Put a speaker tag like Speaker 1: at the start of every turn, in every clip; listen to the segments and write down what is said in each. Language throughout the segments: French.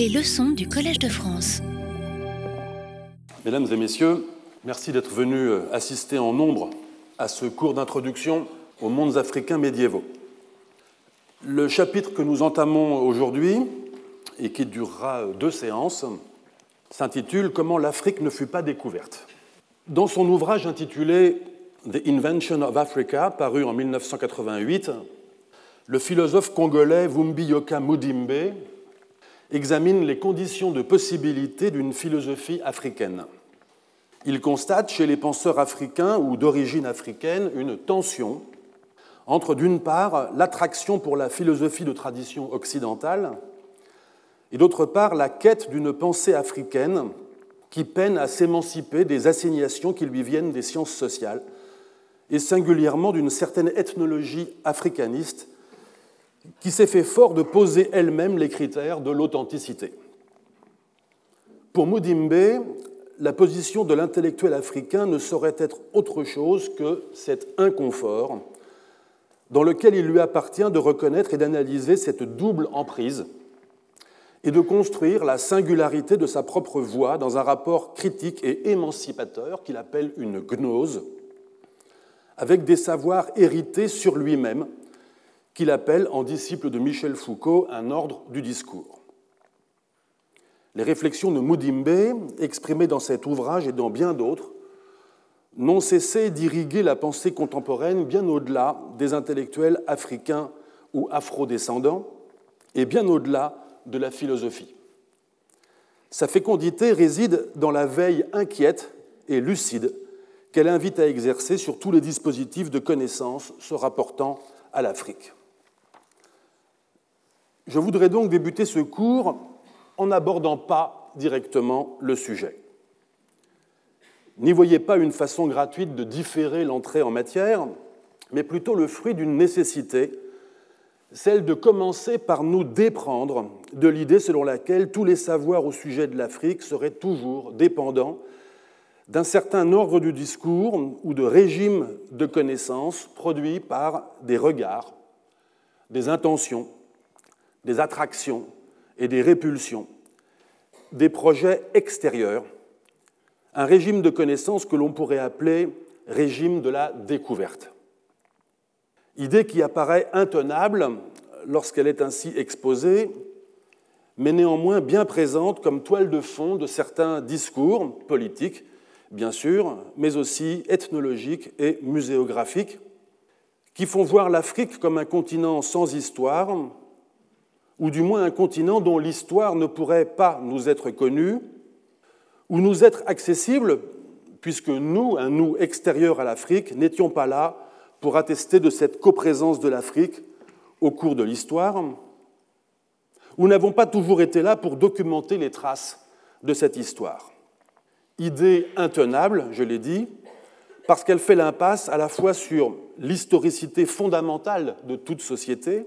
Speaker 1: Les leçons du Collège de France.
Speaker 2: Mesdames et messieurs, merci d'être venus assister en nombre à ce cours d'introduction aux mondes africains médiévaux. Le chapitre que nous entamons aujourd'hui, et qui durera deux séances, s'intitule Comment l'Afrique ne fut pas découverte. Dans son ouvrage intitulé The Invention of Africa, paru en 1988, le philosophe congolais Vumbi Yoka Mudimbe examine les conditions de possibilité d'une philosophie africaine. Il constate chez les penseurs africains ou d'origine africaine une tension entre, d'une part, l'attraction pour la philosophie de tradition occidentale et, d'autre part, la quête d'une pensée africaine qui peine à s'émanciper des assignations qui lui viennent des sciences sociales et singulièrement d'une certaine ethnologie africaniste qui s'est fait fort de poser elle-même les critères de l'authenticité. Pour Moudimbe, la position de l'intellectuel africain ne saurait être autre chose que cet inconfort dans lequel il lui appartient de reconnaître et d'analyser cette double emprise et de construire la singularité de sa propre voix dans un rapport critique et émancipateur qu'il appelle une gnose, avec des savoirs hérités sur lui-même qu'il appelle, en disciple de Michel Foucault, un ordre du discours. Les réflexions de Moudimbe, exprimées dans cet ouvrage et dans bien d'autres, n'ont cessé d'irriguer la pensée contemporaine bien au-delà des intellectuels africains ou afro-descendants et bien au-delà de la philosophie. Sa fécondité réside dans la veille inquiète et lucide qu'elle invite à exercer sur tous les dispositifs de connaissance se rapportant à l'Afrique. Je voudrais donc débuter ce cours en n'abordant pas directement le sujet. N'y voyez pas une façon gratuite de différer l'entrée en matière, mais plutôt le fruit d'une nécessité, celle de commencer par nous déprendre de l'idée selon laquelle tous les savoirs au sujet de l'Afrique seraient toujours dépendants d'un certain ordre du discours ou de régime de connaissances produit par des regards, des intentions, des attractions et des répulsions, des projets extérieurs un régime de connaissance que l'on pourrait appeler régime de la découverte. Idée qui apparaît intenable lorsqu'elle est ainsi exposée, mais néanmoins bien présente comme toile de fond de certains discours politiques, bien sûr, mais aussi ethnologiques et muséographiques, qui font voir l'Afrique comme un continent sans histoire, ou du moins un continent dont l'histoire ne pourrait pas nous être connue, ou nous être accessibles, puisque nous, un nous extérieur à l'Afrique, n'étions pas là pour attester de cette coprésence de l'Afrique au cours de l'histoire, ou n'avons pas toujours été là pour documenter les traces de cette histoire. Idée intenable, je l'ai dit, parce qu'elle fait l'impasse à la fois sur l'historicité fondamentale de toute société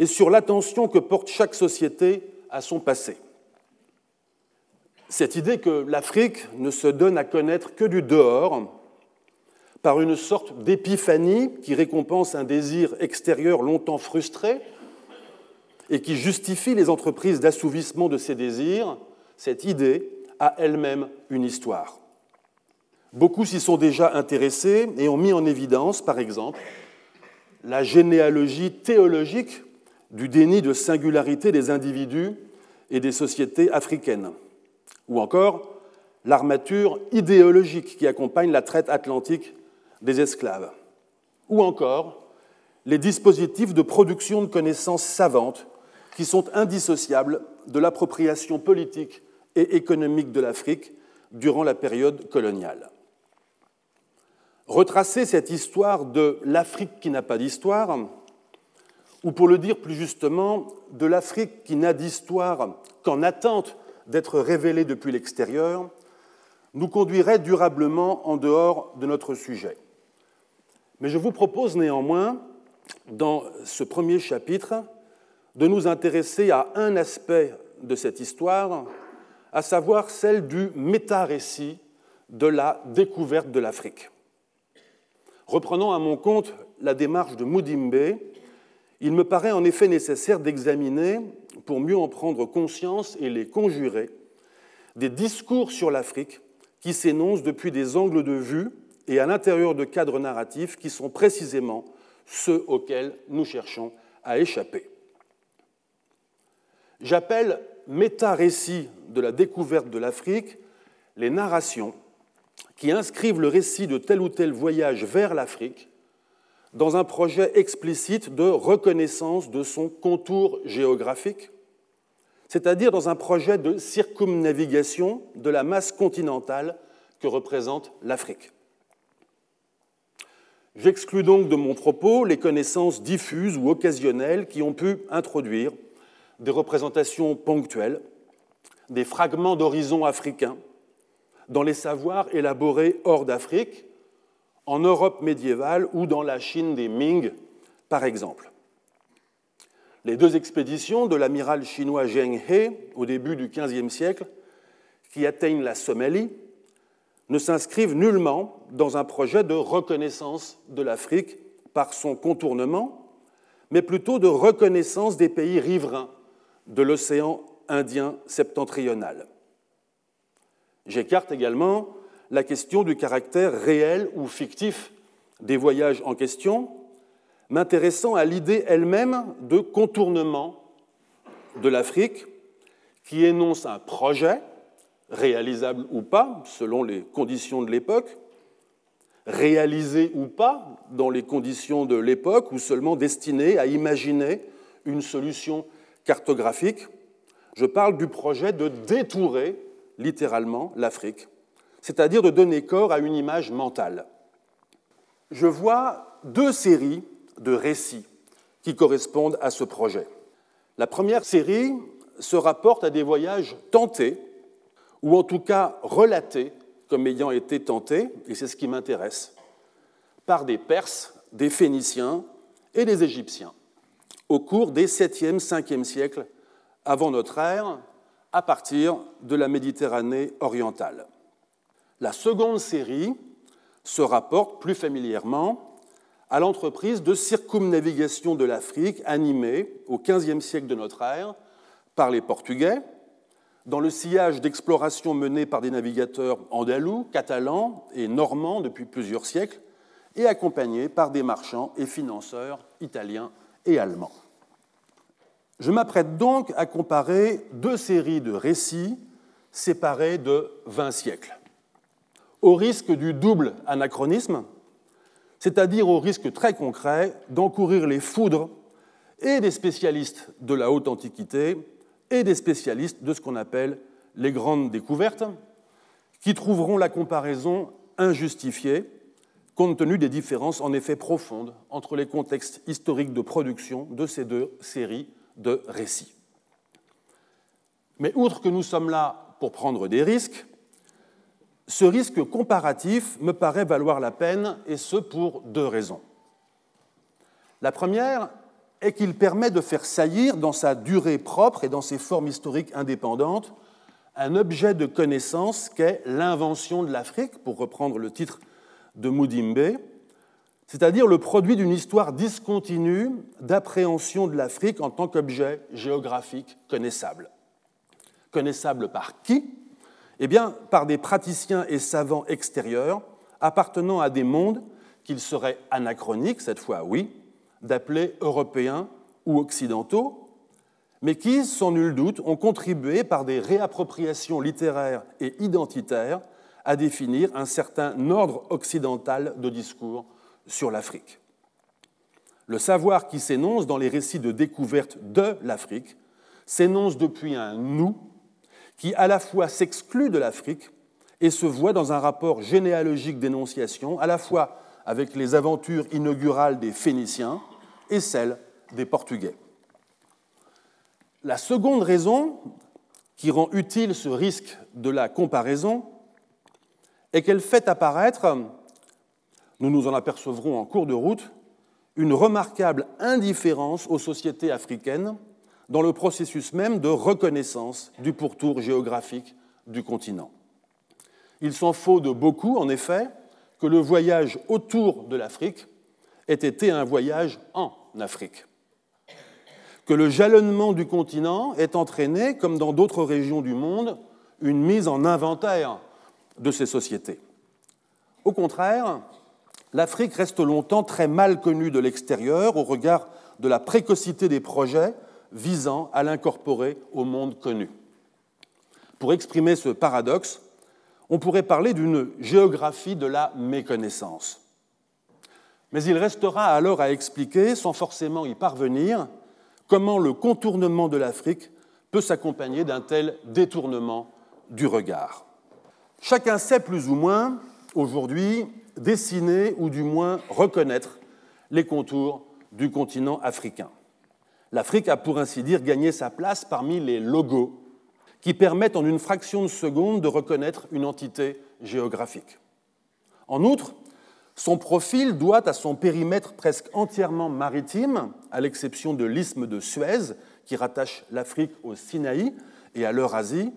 Speaker 2: et sur l'attention que porte chaque société à son passé cette idée que l'Afrique ne se donne à connaître que du dehors, par une sorte d'épiphanie qui récompense un désir extérieur longtemps frustré et qui justifie les entreprises d'assouvissement de ces désirs, cette idée a elle-même une histoire. Beaucoup s'y sont déjà intéressés et ont mis en évidence, par exemple, la généalogie théologique du déni de singularité des individus et des sociétés africaines ou encore l'armature idéologique qui accompagne la traite atlantique des esclaves, ou encore les dispositifs de production de connaissances savantes qui sont indissociables de l'appropriation politique et économique de l'Afrique durant la période coloniale. Retracer cette histoire de l'Afrique qui n'a pas d'histoire, ou pour le dire plus justement, de l'Afrique qui n'a d'histoire qu'en attente d'être révélé depuis l'extérieur nous conduirait durablement en dehors de notre sujet. Mais je vous propose néanmoins, dans ce premier chapitre, de nous intéresser à un aspect de cette histoire, à savoir celle du méta-récit de la découverte de l'Afrique. Reprenant à mon compte la démarche de Moudimbe, il me paraît en effet nécessaire d'examiner, pour mieux en prendre conscience et les conjurer, des discours sur l'Afrique qui s'énoncent depuis des angles de vue et à l'intérieur de cadres narratifs qui sont précisément ceux auxquels nous cherchons à échapper. J'appelle méta-récits de la découverte de l'Afrique les narrations qui inscrivent le récit de tel ou tel voyage vers l'Afrique dans un projet explicite de reconnaissance de son contour géographique, c'est-à-dire dans un projet de circumnavigation de la masse continentale que représente l'Afrique. J'exclus donc de mon propos les connaissances diffuses ou occasionnelles qui ont pu introduire des représentations ponctuelles, des fragments d'horizons africains dans les savoirs élaborés hors d'Afrique, en Europe médiévale ou dans la Chine des Ming, par exemple. Les deux expéditions de l'amiral chinois Zheng He au début du XVe siècle, qui atteignent la Somalie, ne s'inscrivent nullement dans un projet de reconnaissance de l'Afrique par son contournement, mais plutôt de reconnaissance des pays riverains de l'océan Indien septentrional. J'écarte également la question du caractère réel ou fictif des voyages en question, m'intéressant à l'idée elle-même de contournement de l'Afrique qui énonce un projet, réalisable ou pas, selon les conditions de l'époque, réalisé ou pas dans les conditions de l'époque, ou seulement destiné à imaginer une solution cartographique. Je parle du projet de détourer littéralement l'Afrique c'est-à-dire de donner corps à une image mentale. Je vois deux séries de récits qui correspondent à ce projet. La première série se rapporte à des voyages tentés, ou en tout cas relatés comme ayant été tentés, et c'est ce qui m'intéresse, par des Perses, des Phéniciens et des Égyptiens, au cours des 7e, 5e siècles avant notre ère, à partir de la Méditerranée orientale. La seconde série se rapporte plus familièrement à l'entreprise de circumnavigation de l'Afrique animée au XVe siècle de notre ère par les Portugais, dans le sillage d'explorations menées par des navigateurs andalous, catalans et normands depuis plusieurs siècles, et accompagnés par des marchands et financeurs italiens et allemands. Je m'apprête donc à comparer deux séries de récits séparés de 20 siècles au risque du double anachronisme, c'est-à-dire au risque très concret d'encourir les foudres et des spécialistes de la haute antiquité et des spécialistes de ce qu'on appelle les grandes découvertes, qui trouveront la comparaison injustifiée compte tenu des différences en effet profondes entre les contextes historiques de production de ces deux séries de récits. Mais outre que nous sommes là pour prendre des risques, ce risque comparatif me paraît valoir la peine, et ce pour deux raisons. La première est qu'il permet de faire saillir dans sa durée propre et dans ses formes historiques indépendantes un objet de connaissance qu'est l'invention de l'Afrique, pour reprendre le titre de Moudimbe, c'est-à-dire le produit d'une histoire discontinue d'appréhension de l'Afrique en tant qu'objet géographique connaissable. Connaissable par qui? Eh bien, par des praticiens et savants extérieurs appartenant à des mondes qu'il serait anachronique, cette fois oui, d'appeler européens ou occidentaux, mais qui, sans nul doute, ont contribué par des réappropriations littéraires et identitaires à définir un certain ordre occidental de discours sur l'Afrique. Le savoir qui s'énonce dans les récits de découverte de l'Afrique s'énonce depuis un nous qui à la fois s'exclut de l'Afrique et se voit dans un rapport généalogique d'énonciation, à la fois avec les aventures inaugurales des Phéniciens et celles des Portugais. La seconde raison qui rend utile ce risque de la comparaison est qu'elle fait apparaître, nous nous en apercevrons en cours de route, une remarquable indifférence aux sociétés africaines dans le processus même de reconnaissance du pourtour géographique du continent. Il s'en faut de beaucoup, en effet, que le voyage autour de l'Afrique ait été un voyage en Afrique, que le jalonnement du continent ait entraîné, comme dans d'autres régions du monde, une mise en inventaire de ces sociétés. Au contraire, l'Afrique reste longtemps très mal connue de l'extérieur au regard de la précocité des projets visant à l'incorporer au monde connu. Pour exprimer ce paradoxe, on pourrait parler d'une géographie de la méconnaissance. Mais il restera alors à expliquer, sans forcément y parvenir, comment le contournement de l'Afrique peut s'accompagner d'un tel détournement du regard. Chacun sait plus ou moins, aujourd'hui, dessiner ou du moins reconnaître les contours du continent africain. L'Afrique a pour ainsi dire gagné sa place parmi les logos qui permettent en une fraction de seconde de reconnaître une entité géographique. En outre, son profil doit à son périmètre presque entièrement maritime, à l'exception de l'isthme de Suez, qui rattache l'Afrique au Sinaï et à l'Eurasie,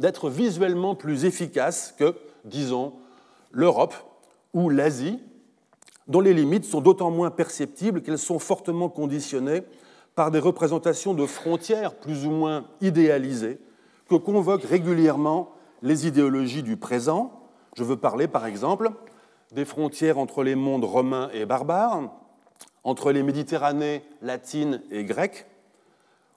Speaker 2: d'être visuellement plus efficace que, disons, l'Europe ou l'Asie, dont les limites sont d'autant moins perceptibles qu'elles sont fortement conditionnées par des représentations de frontières plus ou moins idéalisées que convoquent régulièrement les idéologies du présent. Je veux parler, par exemple, des frontières entre les mondes romains et barbares, entre les Méditerranées latines et grecques,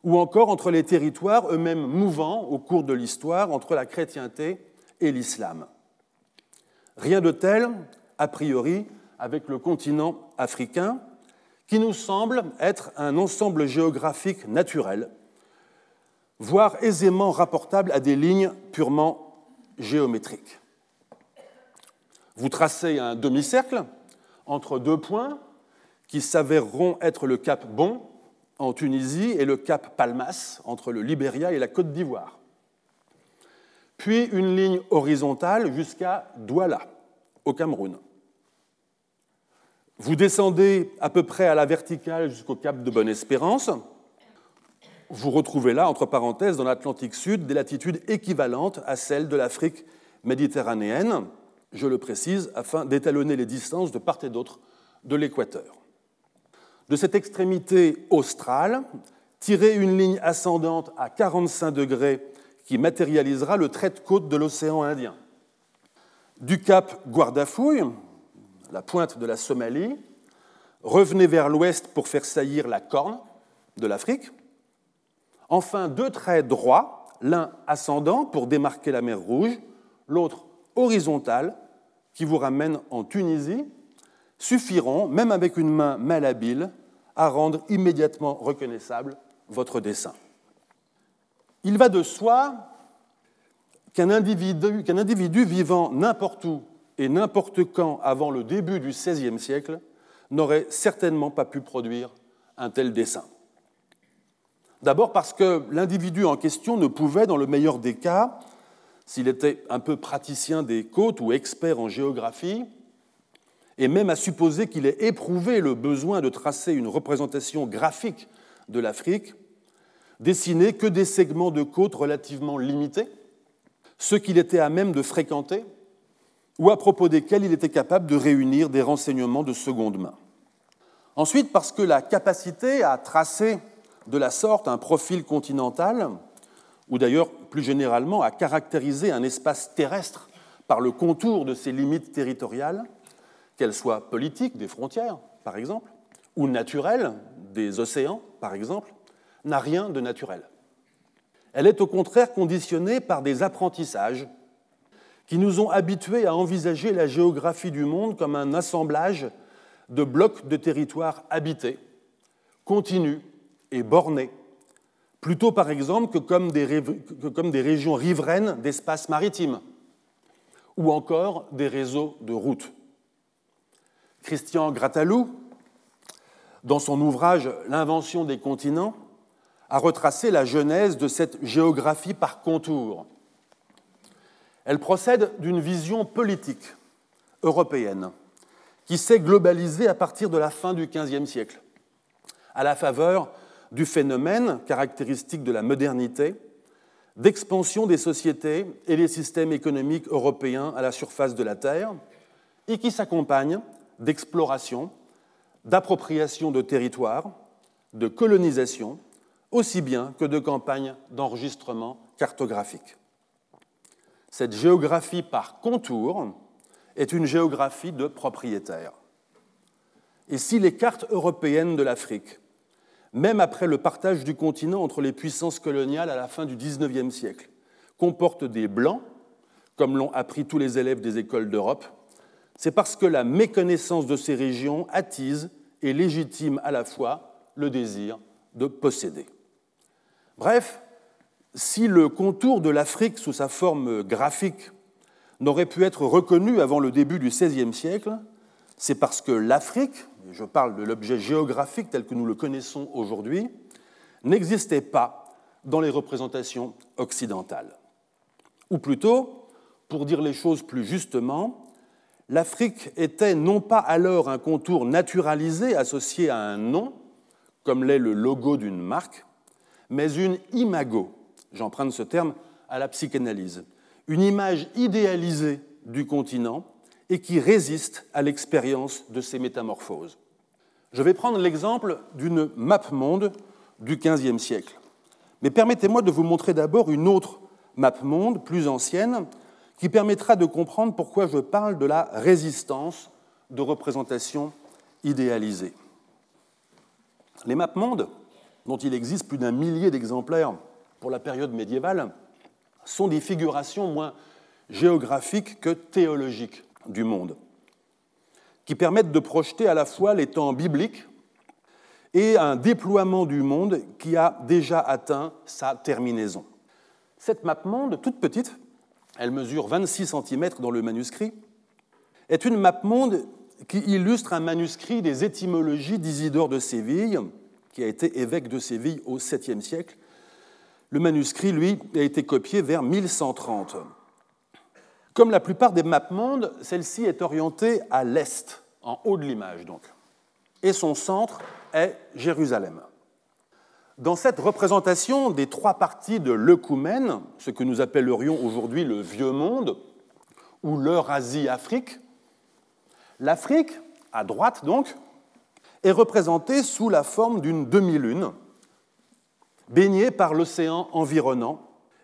Speaker 2: ou encore entre les territoires eux-mêmes mouvants au cours de l'histoire entre la chrétienté et l'islam. Rien de tel, a priori, avec le continent africain, qui nous semble être un ensemble géographique naturel, voire aisément rapportable à des lignes purement géométriques. Vous tracez un demi-cercle entre deux points qui s'avéreront être le cap Bon en Tunisie et le cap Palmas entre le Libéria et la Côte d'Ivoire. Puis une ligne horizontale jusqu'à Douala, au Cameroun. Vous descendez à peu près à la verticale jusqu'au cap de Bonne-Espérance. Vous retrouvez là, entre parenthèses, dans l'Atlantique Sud, des latitudes équivalentes à celles de l'Afrique méditerranéenne, je le précise, afin d'étalonner les distances de part et d'autre de l'équateur. De cette extrémité australe, tirez une ligne ascendante à 45 degrés qui matérialisera le trait de côte de l'océan Indien. Du cap Guardafouille, la pointe de la Somalie, revenez vers l'ouest pour faire saillir la corne de l'Afrique. Enfin, deux traits droits, l'un ascendant pour démarquer la mer Rouge, l'autre horizontal qui vous ramène en Tunisie, suffiront, même avec une main malhabile, à rendre immédiatement reconnaissable votre dessin. Il va de soi qu'un individu, vivant n'importe où et n'importe quand avant le début du XVIe siècle n'aurait certainement pas pu produire un tel dessin. D'abord parce que l'individu en question ne pouvait, dans le meilleur des cas, s'il était un peu praticien des côtes ou expert en géographie, et même à supposer qu'il ait éprouvé le besoin de tracer une représentation graphique de l'Afrique, dessiner que des segments de côtes relativement limités, ceux qu'il était à même de fréquenter ou à propos desquels il était capable de réunir des renseignements de seconde main. Ensuite, parce que la capacité à tracer de la sorte un profil continental, ou d'ailleurs plus généralement à caractériser un espace terrestre par le contour de ses limites territoriales, qu'elles soient politiques, des frontières par exemple, ou naturelles, des océans par exemple, n'a rien de naturel. Elle est au contraire conditionnée par des apprentissages qui nous ont habitués à envisager la géographie du monde comme un assemblage de blocs de territoires habités, continus et bornés, plutôt par exemple que comme des, régions riveraines d'espaces maritimes, ou encore des réseaux de routes. Christian Grattalou, dans son ouvrage L'invention des continents, a retracé la genèse de cette géographie par contours elle procède d'une vision politique européenne qui s'est globalisée à partir de la fin du XVe siècle, à la faveur du phénomène caractéristique de la modernité d'expansion des sociétés et des systèmes économiques européens à la surface de la Terre, et qui s'accompagne d'exploration, d'appropriation de territoires, de colonisation, aussi bien que de campagnes d'enregistrement cartographique. Cette géographie par contour est une géographie de propriétaires. Et si les cartes européennes de l'Afrique, même après le partage du continent entre les puissances coloniales à la fin du XIXe siècle, comportent des blancs, comme l'ont appris tous les élèves des écoles d'Europe, c'est parce que la méconnaissance de ces régions attise et légitime à la fois le désir de posséder. Bref, si le contour de l'Afrique sous sa forme graphique n'aurait pu être reconnu avant le début du XVIe siècle, c'est parce que l'Afrique, je parle de l'objet géographique tel que nous le connaissons aujourd'hui, n'existait pas dans les représentations occidentales. Ou plutôt, pour dire les choses plus justement, l'Afrique était non pas alors un contour naturalisé associé à un nom, comme l'est le logo d'une marque, mais une imago, j'emprunte ce terme à la psychanalyse, une image idéalisée du continent et qui résiste à l'expérience de ces métamorphoses. Je vais prendre l'exemple d'une map monde du XVe siècle. Mais permettez-moi de vous montrer d'abord une autre map monde plus ancienne qui permettra de comprendre pourquoi je parle de la résistance de représentation idéalisée. Les map mondes, dont il existe plus d'un millier d'exemplaires pour la période médiévale, sont des figurations moins géographiques que théologiques du monde, qui permettent de projeter à la fois les temps bibliques et un déploiement du monde qui a déjà atteint sa terminaison. Cette map monde, toute petite, elle mesure 26 cm dans le manuscrit, est une map monde qui illustre un manuscrit des étymologies d'Isidore de Séville, qui a été évêque de Séville au 7e siècle. Le manuscrit, lui, a été copié vers 1130. Comme la plupart des map mondes, celle-ci est orientée à l'est, en haut de l'image donc. Et son centre est Jérusalem. Dans cette représentation des trois parties de l'Œcumène, ce que nous appellerions aujourd'hui le Vieux Monde, ou l'Eurasie-Afrique, l'Afrique, à droite donc, est représentée sous la forme d'une demi-lune, baignée par l'océan environnant,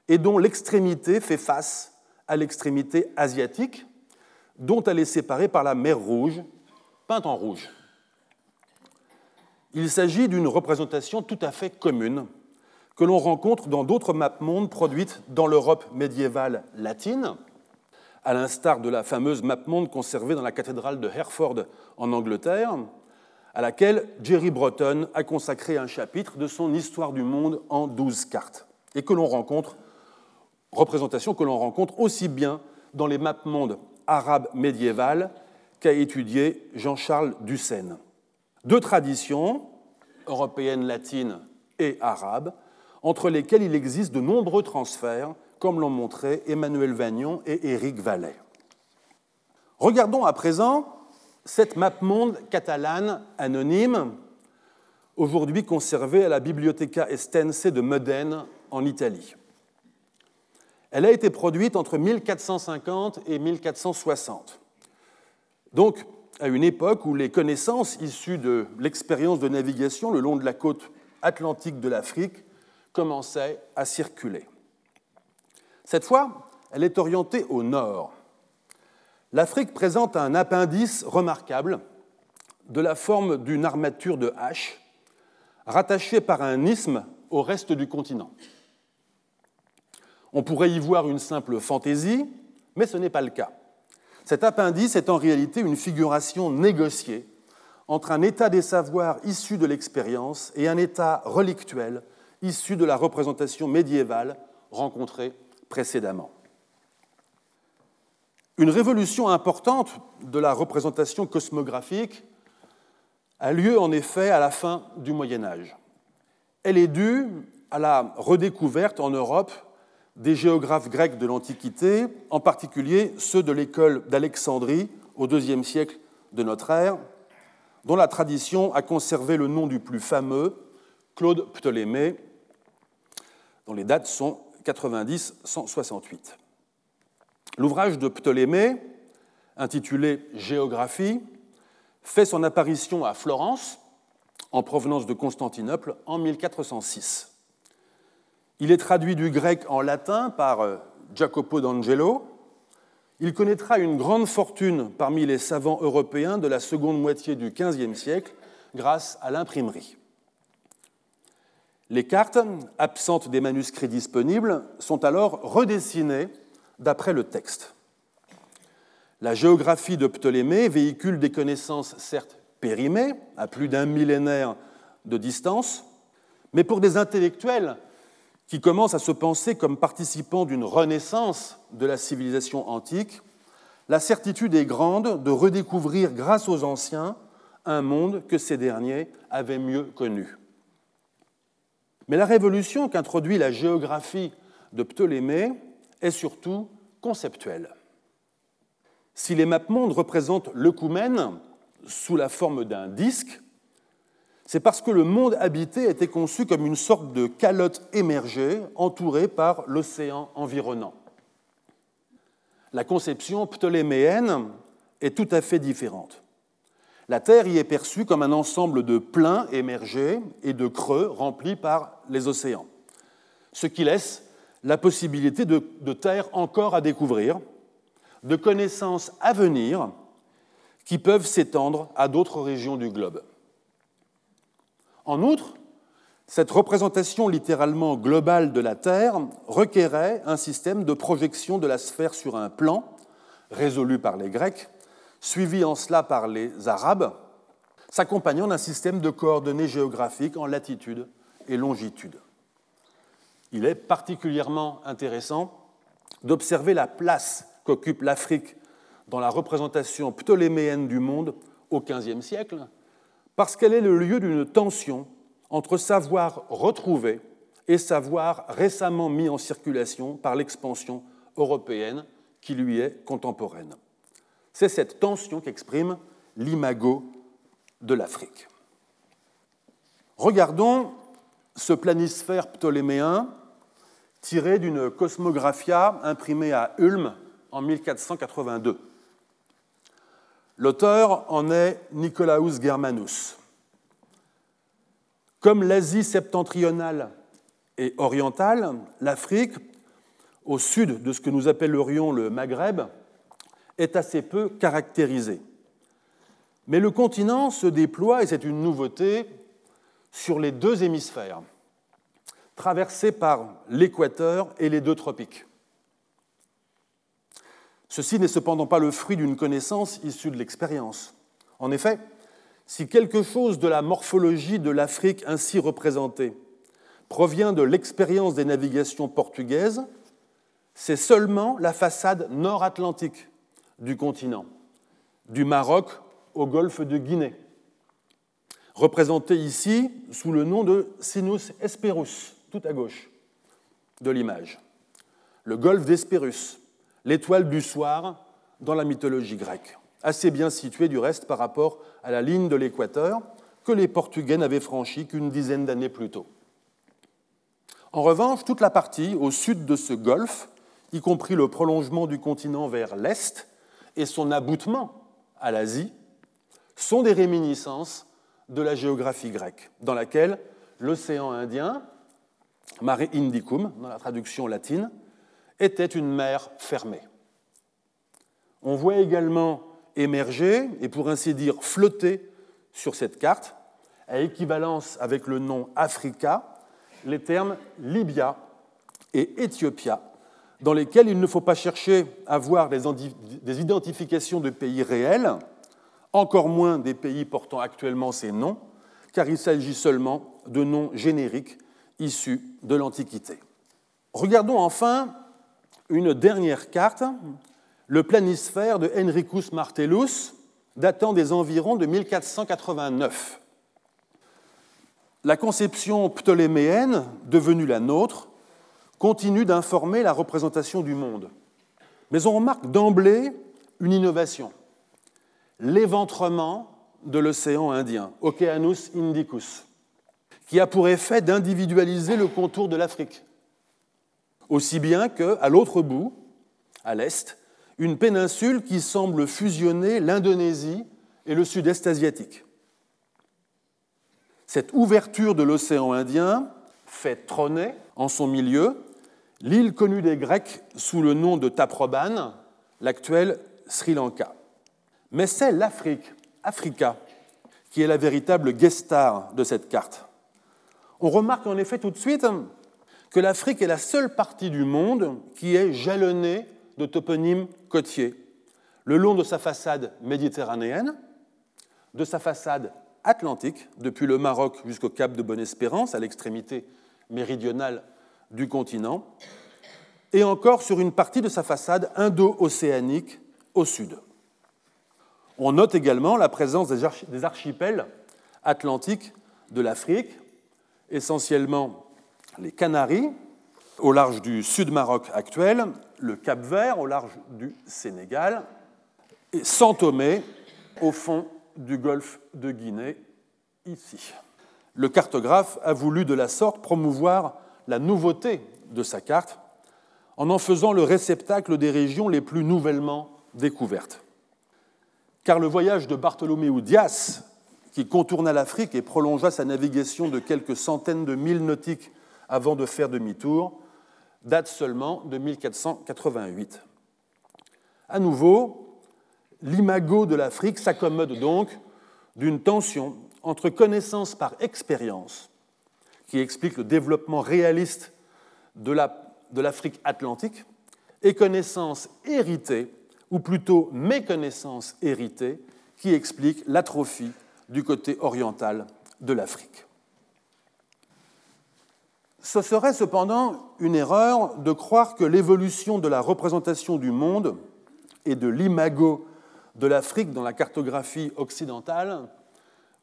Speaker 2: et dont l'extrémité fait face à l'extrémité asiatique, dont elle est séparée par la mer Rouge, peinte en rouge. Il s'agit d'une représentation tout à fait commune que l'on rencontre dans d'autres map-mondes produites dans l'Europe médiévale latine, à l'instar de la fameuse map-monde conservée dans la cathédrale de Hereford en Angleterre, à laquelle Jerry Breton a consacré un chapitre de son Histoire du monde en douze cartes, et que l'on rencontre représentation que l'on rencontre aussi bien dans les map-mondes arabes médiévales qu'a étudié Jean-Charles Dussen. Deux traditions, européennes, latines et arabes, entre lesquelles il existe de nombreux transferts, comme l'ont montré Emmanuel Vagnon et Éric Vallet. Regardons à présent cette map-monde catalane anonyme, aujourd'hui conservée à la Biblioteca Estense de Modène en Italie. Elle a été produite entre 1450 et 1460. Donc, à une époque où les connaissances issues de l'expérience de navigation le long de la côte atlantique de l'Afrique commençaient à circuler. Cette fois, elle est orientée au nord. L'Afrique présente un appendice remarquable de la forme d'une armature de hache rattachée par un isthme au reste du continent. On pourrait y voir une simple fantaisie, mais ce n'est pas le cas. Cet appendice est en réalité une figuration négociée entre un état des savoirs issu de l'expérience et un état relictuel issu de la représentation médiévale rencontrée précédemment. Une révolution importante de la représentation cosmographique a lieu en effet à la fin du Moyen Âge. Elle est due à la redécouverte en Europe des géographes grecs de l'Antiquité, en particulier ceux de l'école d'Alexandrie au IIe siècle de notre ère, dont la tradition a conservé le nom du plus fameux, Claude Ptolémée, dont les dates sont 90-168. L'ouvrage de Ptolémée, intitulé Géographie, fait son apparition à Florence, en provenance de Constantinople, en 1406. Il est traduit du grec en latin par euh, Jacopo d'Angelo. Il connaîtra une grande fortune parmi les savants européens de la seconde moitié du XVe siècle grâce à l'imprimerie. Les cartes, absentes des manuscrits disponibles, sont alors redessinées d'après le texte. La géographie de Ptolémée véhicule des connaissances certes périmées, à plus d'un millénaire de distance, mais pour des intellectuels qui commencent à se penser comme participants d'une renaissance de la civilisation antique, la certitude est grande de redécouvrir grâce aux anciens un monde que ces derniers avaient mieux connu. Mais la révolution qu'introduit la géographie de Ptolémée est surtout conceptuelle. Si les mapmondes représentent l'œcumène sous la forme d'un disque, c'est parce que le monde habité était conçu comme une sorte de calotte émergée entourée par l'océan environnant. La conception ptoléméenne est tout à fait différente. La Terre y est perçue comme un ensemble de pleins émergés et de creux remplis par les océans, ce qui laisse la possibilité de, terres encore à découvrir, de connaissances à venir qui peuvent s'étendre à d'autres régions du globe. En outre, cette représentation littéralement globale de la Terre requérait un système de projection de la sphère sur un plan, résolu par les Grecs, suivi en cela par les Arabes, s'accompagnant d'un système de coordonnées géographiques en latitude et longitude. Il est particulièrement intéressant d'observer la place qu'occupe l'Afrique dans la représentation ptoléméenne du monde au XVe siècle, parce qu'elle est le lieu d'une tension entre savoir retrouvé et savoir récemment mis en circulation par l'expansion européenne qui lui est contemporaine. C'est cette tension qu'exprime l'imago de l'Afrique. Regardons ce planisphère ptoléméen tiré d'une cosmographia imprimée à Ulm en 1482. L'auteur en est Nicolaus Germanus. Comme l'Asie septentrionale et orientale, l'Afrique, au sud de ce que nous appellerions le Maghreb, est assez peu caractérisée. Mais le continent se déploie, et c'est une nouveauté, sur les deux hémisphères, traversé par l'équateur et les deux tropiques. Ceci n'est cependant pas le fruit d'une connaissance issue de l'expérience. En effet, si quelque chose de la morphologie de l'Afrique ainsi représentée provient de l'expérience des navigations portugaises, c'est seulement la façade nord-atlantique du continent, du Maroc au golfe de Guinée, représentée ici sous le nom de Sinus Hesperus, tout à gauche de l'image. Le golfe d'Hespérus, l'étoile du soir dans la mythologie grecque, assez bien située du reste par rapport à la ligne de l'équateur que les Portugais n'avaient franchie qu'une dizaine d'années plus tôt. En revanche, toute la partie au sud de ce golfe, y compris le prolongement du continent vers l'est et son aboutement à l'Asie, sont des réminiscences de la géographie grecque, dans laquelle l'océan Indien, Mare Indicum, dans la traduction latine, était une mer fermée. On voit également émerger, et pour ainsi dire flotter sur cette carte, à équivalence avec le nom Africa, les termes Libya et Éthiopia, dans lesquels il ne faut pas chercher à voir des identifications de pays réels, encore moins des pays portant actuellement ces noms, car il s'agit seulement de noms génériques issus de l'Antiquité. Regardons enfin une dernière carte, le planisphère de Henricus Martellus, datant des environs de 1489. La conception ptoléméenne, devenue la nôtre, continue d'informer la représentation du monde. Mais on remarque d'emblée une innovation, l'éventrement de l'océan Indien, Oceanus Indicus, qui a pour effet d'individualiser le contour de l'Afrique aussi bien qu'à l'autre bout, à l'est, une péninsule qui semble fusionner l'Indonésie et le sud-est asiatique. Cette ouverture de l'océan Indien fait trôner en son milieu l'île connue des Grecs sous le nom de Taprobane, l'actuel Sri Lanka. Mais c'est l'Afrique, Africa, qui est la véritable guest star de cette carte. On remarque en effet tout de suite que l'Afrique est la seule partie du monde qui est jalonnée de toponymes côtiers, le long de sa façade méditerranéenne, de sa façade atlantique, depuis le Maroc jusqu'au cap de Bonne-Espérance, à l'extrémité méridionale du continent, et encore sur une partie de sa façade indo-océanique au sud. On note également la présence des archipels atlantiques de l'Afrique, essentiellement les Canaries, au large du sud-Maroc actuel, le Cap-Vert, au large du Sénégal, et Saint-Thomé, au fond du golfe de Guinée, ici. Le cartographe a voulu de la sorte promouvoir la nouveauté de sa carte en en faisant le réceptacle des régions les plus nouvellement découvertes. Car le voyage de Bartholoméo Dias, qui contourna l'Afrique et prolongea sa navigation de quelques centaines de milles nautiques avant de faire demi-tour, date seulement de 1488. À nouveau, l'imago de l'Afrique s'accommode donc d'une tension entre connaissance par expérience, qui explique le développement réaliste de l'Afrique atlantique, et connaissance héritée, ou plutôt méconnaissance héritée, qui explique l'atrophie du côté oriental de l'Afrique. Ce serait cependant une erreur de croire que l'évolution de la représentation du monde et de l'imago de l'Afrique dans la cartographie occidentale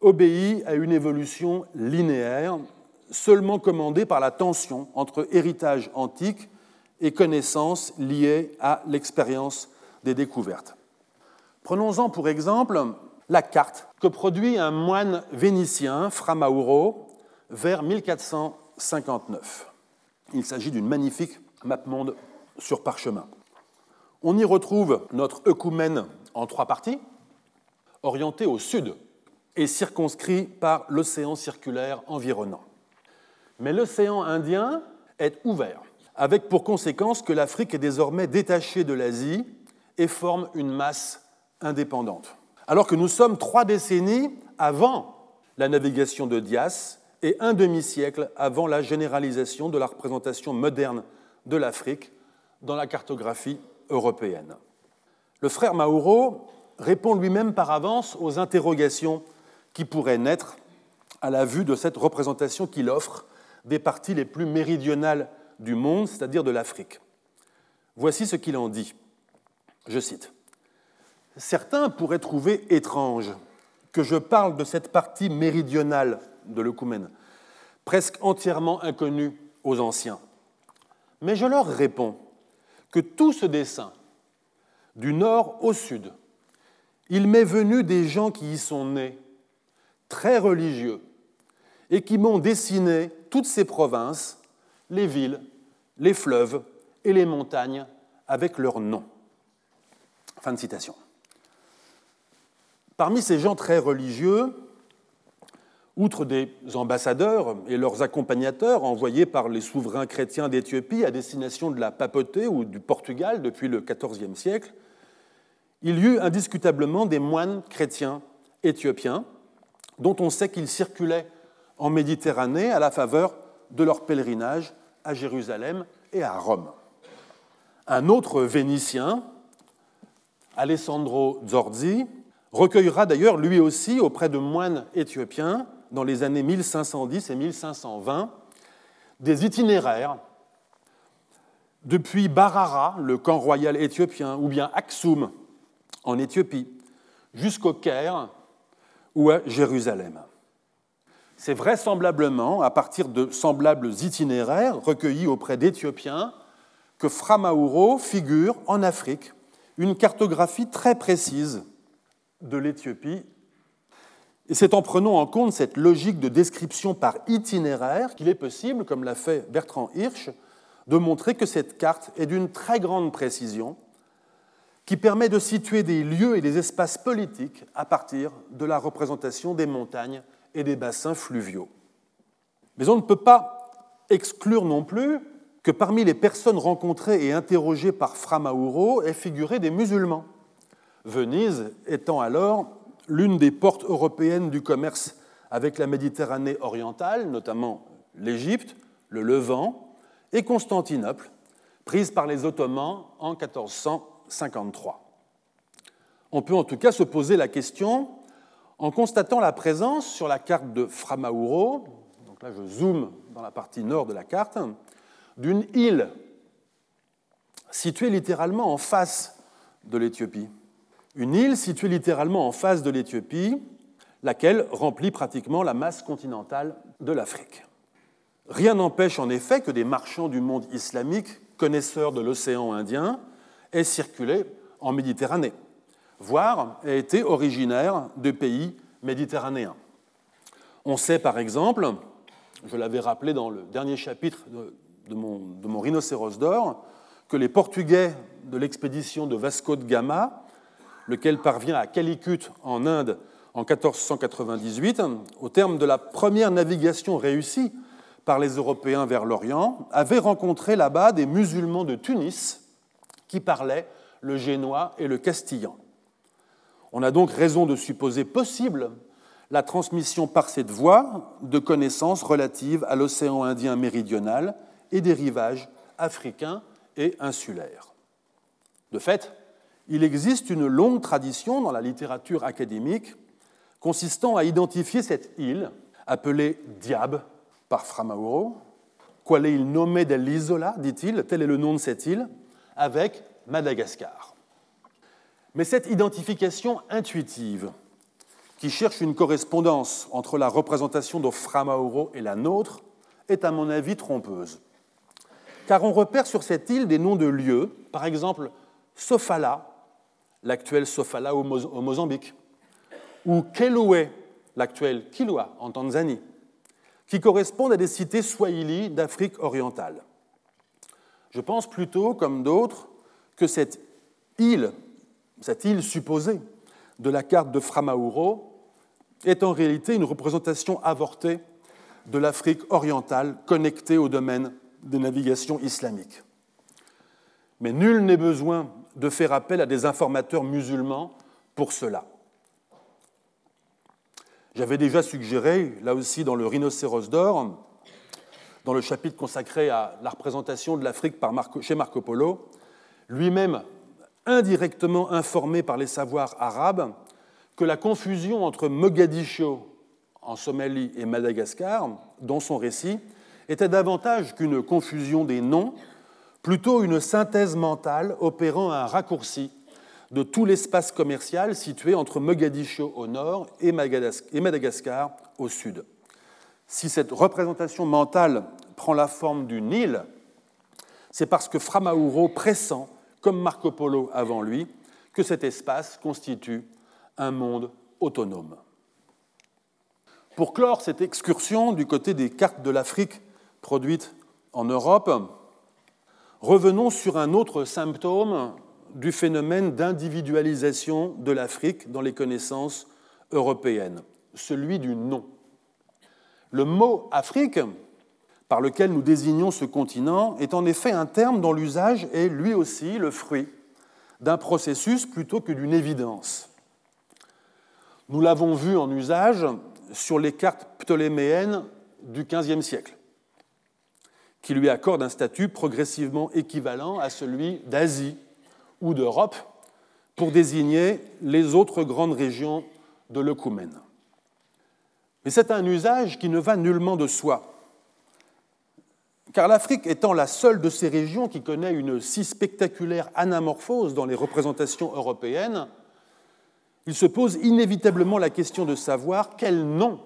Speaker 2: obéit à une évolution linéaire, seulement commandée par la tension entre héritage antique et connaissances liées à l'expérience des découvertes. Prenons-en pour exemple la carte que produit un moine vénitien, Fra Mauro, vers 1400 59. Il s'agit d'une magnifique map-monde sur parchemin. On y retrouve notre œcumène en trois parties, orienté au sud et circonscrit par l'océan circulaire environnant. Mais l'océan Indien est ouvert, avec pour conséquence que l'Afrique est désormais détachée de l'Asie et forme une masse indépendante. Alors que nous sommes trois décennies avant la navigation de Dias et un demi-siècle avant la généralisation de la représentation moderne de l'Afrique dans la cartographie européenne. Le frère Mauro répond lui-même par avance aux interrogations qui pourraient naître à la vue de cette représentation qu'il offre des parties les plus méridionales du monde, c'est-à-dire de l'Afrique. Voici ce qu'il en dit. Je cite. Certains pourraient trouver étrange que je parle de cette partie méridionale de l'œcumène, presque entièrement inconnue aux anciens. Mais je leur réponds que tout ce dessin, du nord au sud, il m'est venu des gens qui y sont nés, très religieux, et qui m'ont dessiné toutes ces provinces, les villes, les fleuves et les montagnes avec leurs noms. Fin de citation. Parmi ces gens très religieux, Outre des ambassadeurs et leurs accompagnateurs envoyés par les souverains chrétiens d'Éthiopie à destination de la papauté ou du Portugal depuis le XIVe siècle, il y eut indiscutablement des moines chrétiens éthiopiens dont on sait qu'ils circulaient en Méditerranée à la faveur de leur pèlerinage à Jérusalem et à Rome. Un autre Vénitien, Alessandro Zorzi, recueillera d'ailleurs lui aussi auprès de moines éthiopiens dans les années 1510 et 1520 des itinéraires depuis Barara, le camp royal éthiopien, ou bien Aksum en Éthiopie, jusqu'au Caire ou à Jérusalem. C'est vraisemblablement à partir de semblables itinéraires recueillis auprès d'Éthiopiens que Fra Mauro figure en Afrique une cartographie très précise de l'Éthiopie et c'est en prenant en compte cette logique de description par itinéraire qu'il est possible, comme l'a fait Bertrand Hirsch, de montrer que cette carte est d'une très grande précision, qui permet de situer des lieux et des espaces politiques à partir de la représentation des montagnes et des bassins fluviaux. Mais on ne peut pas exclure non plus que parmi les personnes rencontrées et interrogées par Fra Mauro aient figuré des musulmans, Venise étant alors l'une des portes européennes du commerce avec la Méditerranée orientale, notamment l'Égypte, le Levant et Constantinople, prise par les Ottomans en 1453. On peut en tout cas se poser la question en constatant la présence sur la carte de Framaouro, donc là je zoome dans la partie nord de la carte, d'une île située littéralement en face de l'Éthiopie. Une île située littéralement en face de l'Éthiopie, laquelle remplit pratiquement la masse continentale de l'Afrique. Rien n'empêche en effet que des marchands du monde islamique, connaisseurs de l'océan Indien, aient circulé en Méditerranée, voire aient été originaires de pays méditerranéens. On sait par exemple, je l'avais rappelé dans le dernier chapitre de, mon, rhinocéros d'or, que les Portugais de l'expédition de Vasco de Gama, lequel parvient à Calicut en Inde en 1498, au terme de la première navigation réussie par les Européens vers l'Orient, avaient rencontré là-bas des musulmans de Tunis qui parlaient le génois et le castillan. On a donc raison de supposer possible la transmission par cette voie de connaissances relatives à l'océan Indien méridional et des rivages africains et insulaires. De fait, il existe une longue tradition dans la littérature académique consistant à identifier cette île, appelée Diab par Fra Mauro, qual est il nommé dell'isola, dit-il, tel est le nom de cette île, avec Madagascar. Mais cette identification intuitive, qui cherche une correspondance entre la représentation de Fra Mauro et la nôtre, est à mon avis trompeuse. Car on repère sur cette île des noms de lieux, par exemple Sofala, l'actuel Sofala au Mozambique, ou Keloué, l'actuel Kilwa en Tanzanie, qui correspondent à des cités swahili d'Afrique orientale. Je pense plutôt, comme d'autres, que cette île, cette île supposée de la carte de Framaouro, est en réalité une représentation avortée de l'Afrique orientale connectée au domaine des navigations islamiques. Mais nul n'est besoin de faire appel à des informateurs musulmans pour cela. J'avais déjà suggéré, là aussi dans le Rhinocéros d'or, dans le chapitre consacré à la représentation de l'Afrique chez Marco Polo, lui-même indirectement informé par les savoirs arabes, que la confusion entre Mogadiscio en Somalie et Madagascar, dans son récit, était davantage qu'une confusion des noms, plutôt une synthèse mentale opérant un raccourci de tout l'espace commercial situé entre Mogadiscio au nord et Madagascar au sud. Si cette représentation mentale prend la forme d'une île, c'est parce que Framaouro pressent, comme Marco Polo avant lui, que cet espace constitue un monde autonome. Pour clore cette excursion du côté des cartes de l'Afrique produites en Europe, revenons sur un autre symptôme du phénomène d'individualisation de l'Afrique dans les connaissances européennes, celui du nom. Le mot Afrique, par lequel nous désignons ce continent, est en effet un terme dont l'usage est lui aussi le fruit d'un processus plutôt que d'une évidence. Nous l'avons vu en usage sur les cartes ptoléméennes du XVe siècle, qui lui accordent un statut progressivement équivalent à celui d'Asie ou d'Europe pour désigner les autres grandes régions de l'Œcumène. Mais c'est un usage qui ne va nullement de soi, car l'Afrique étant la seule de ces régions qui connaît une si spectaculaire anamorphose dans les représentations européennes, il se pose inévitablement la question de savoir quel nom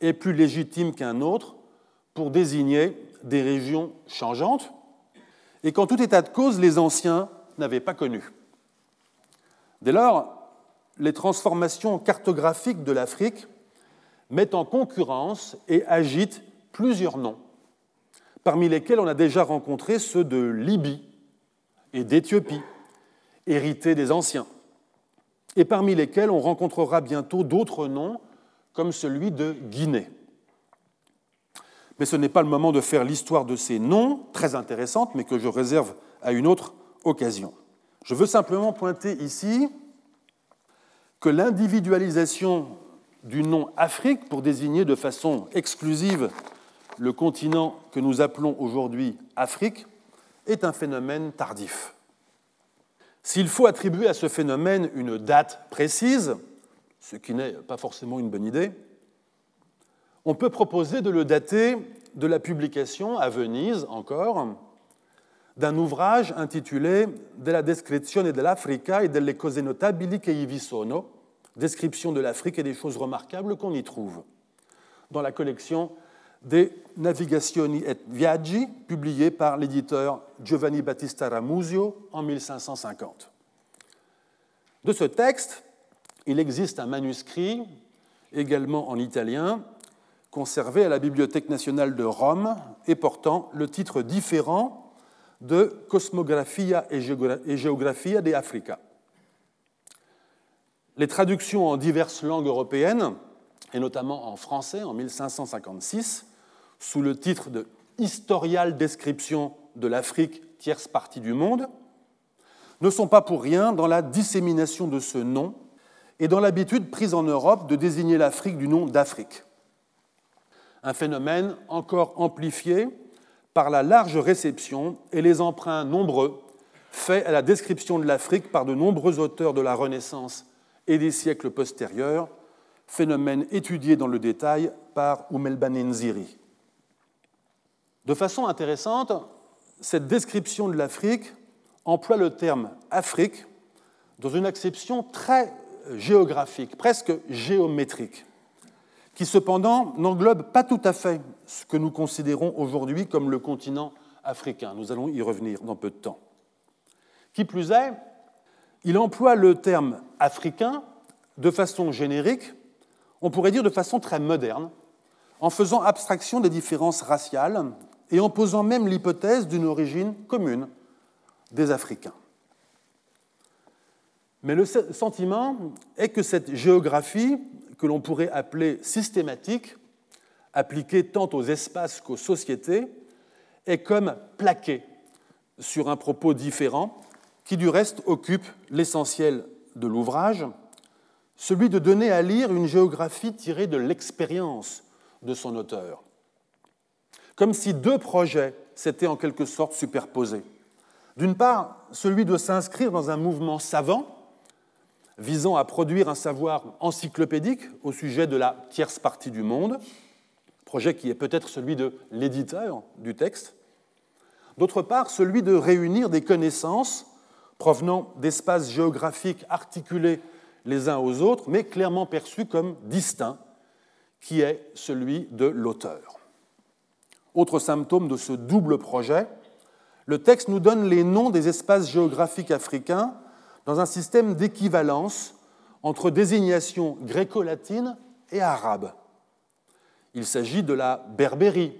Speaker 2: est plus légitime qu'un autre pour désigner des régions changeantes, et qu'en tout état de cause, les anciens n'avait pas connu. Dès lors, les transformations cartographiques de l'Afrique mettent en concurrence et agitent plusieurs noms, parmi lesquels on a déjà rencontré ceux de Libye et d'Éthiopie, hérités des anciens, et parmi lesquels on rencontrera bientôt d'autres noms, comme celui de Guinée. Mais ce n'est pas le moment de faire l'histoire de ces noms, très intéressante, mais que je réserve à une autre occasion. Je veux simplement pointer ici que l'individualisation du nom Afrique pour désigner de façon exclusive le continent que nous appelons aujourd'hui Afrique est un phénomène tardif. S'il faut attribuer à ce phénomène une date précise, ce qui n'est pas forcément une bonne idée, on peut proposer de le dater de la publication à Venise encore d'un ouvrage intitulé De la descrizione dell'Africa e delle cose notabili che ivi sono, description de l'Afrique et des choses remarquables qu'on y trouve, dans la collection des Navigazioni et Viaggi, publiée par l'éditeur Giovanni Battista Ramusio en 1550. De ce texte, il existe un manuscrit, également en italien, conservé à la Bibliothèque nationale de Rome et portant le titre différent de Cosmographia et Geographia de Africa. Les traductions en diverses langues européennes, et notamment en français en 1556, sous le titre de Historial description de l'Afrique, tierce partie du monde, ne sont pas pour rien dans la dissémination de ce nom et dans l'habitude prise en Europe de désigner l'Afrique du nom d'Afrique. Un phénomène encore amplifié par la large réception et les emprunts nombreux faits à la description de l'Afrique par de nombreux auteurs de la Renaissance et des siècles postérieurs, phénomène étudié dans le détail par Umelbanenziri. De façon intéressante, cette description de l'Afrique emploie le terme Afrique dans une acception très géographique, presque géométrique, qui cependant n'englobe pas tout à fait ce que nous considérons aujourd'hui comme le continent africain. Nous allons y revenir dans peu de temps. Qui plus est, il emploie le terme africain de façon générique, on pourrait dire de façon très moderne, en faisant abstraction des différences raciales et en posant même l'hypothèse d'une origine commune des Africains. Mais le sentiment est que cette géographie, que l'on pourrait appeler systématique, appliquée tant aux espaces qu'aux sociétés, est comme plaquée sur un propos différent qui du reste occupe l'essentiel de l'ouvrage, celui de donner à lire une géographie tirée de l'expérience de son auteur comme si deux projets s'étaient en quelque sorte superposés. D'une part, celui de s'inscrire dans un mouvement savant visant à produire un savoir encyclopédique au sujet de la tierce partie du monde, projet qui est peut-être celui de l'éditeur du texte. D'autre part, celui de réunir des connaissances provenant d'espaces géographiques articulés les uns aux autres, mais clairement perçus comme distincts, qui est celui de l'auteur. Autre symptôme de ce double projet, le texte nous donne les noms des espaces géographiques africains dans un système d'équivalence entre désignations gréco-latines et arabes. Il s'agit de la Berbérie,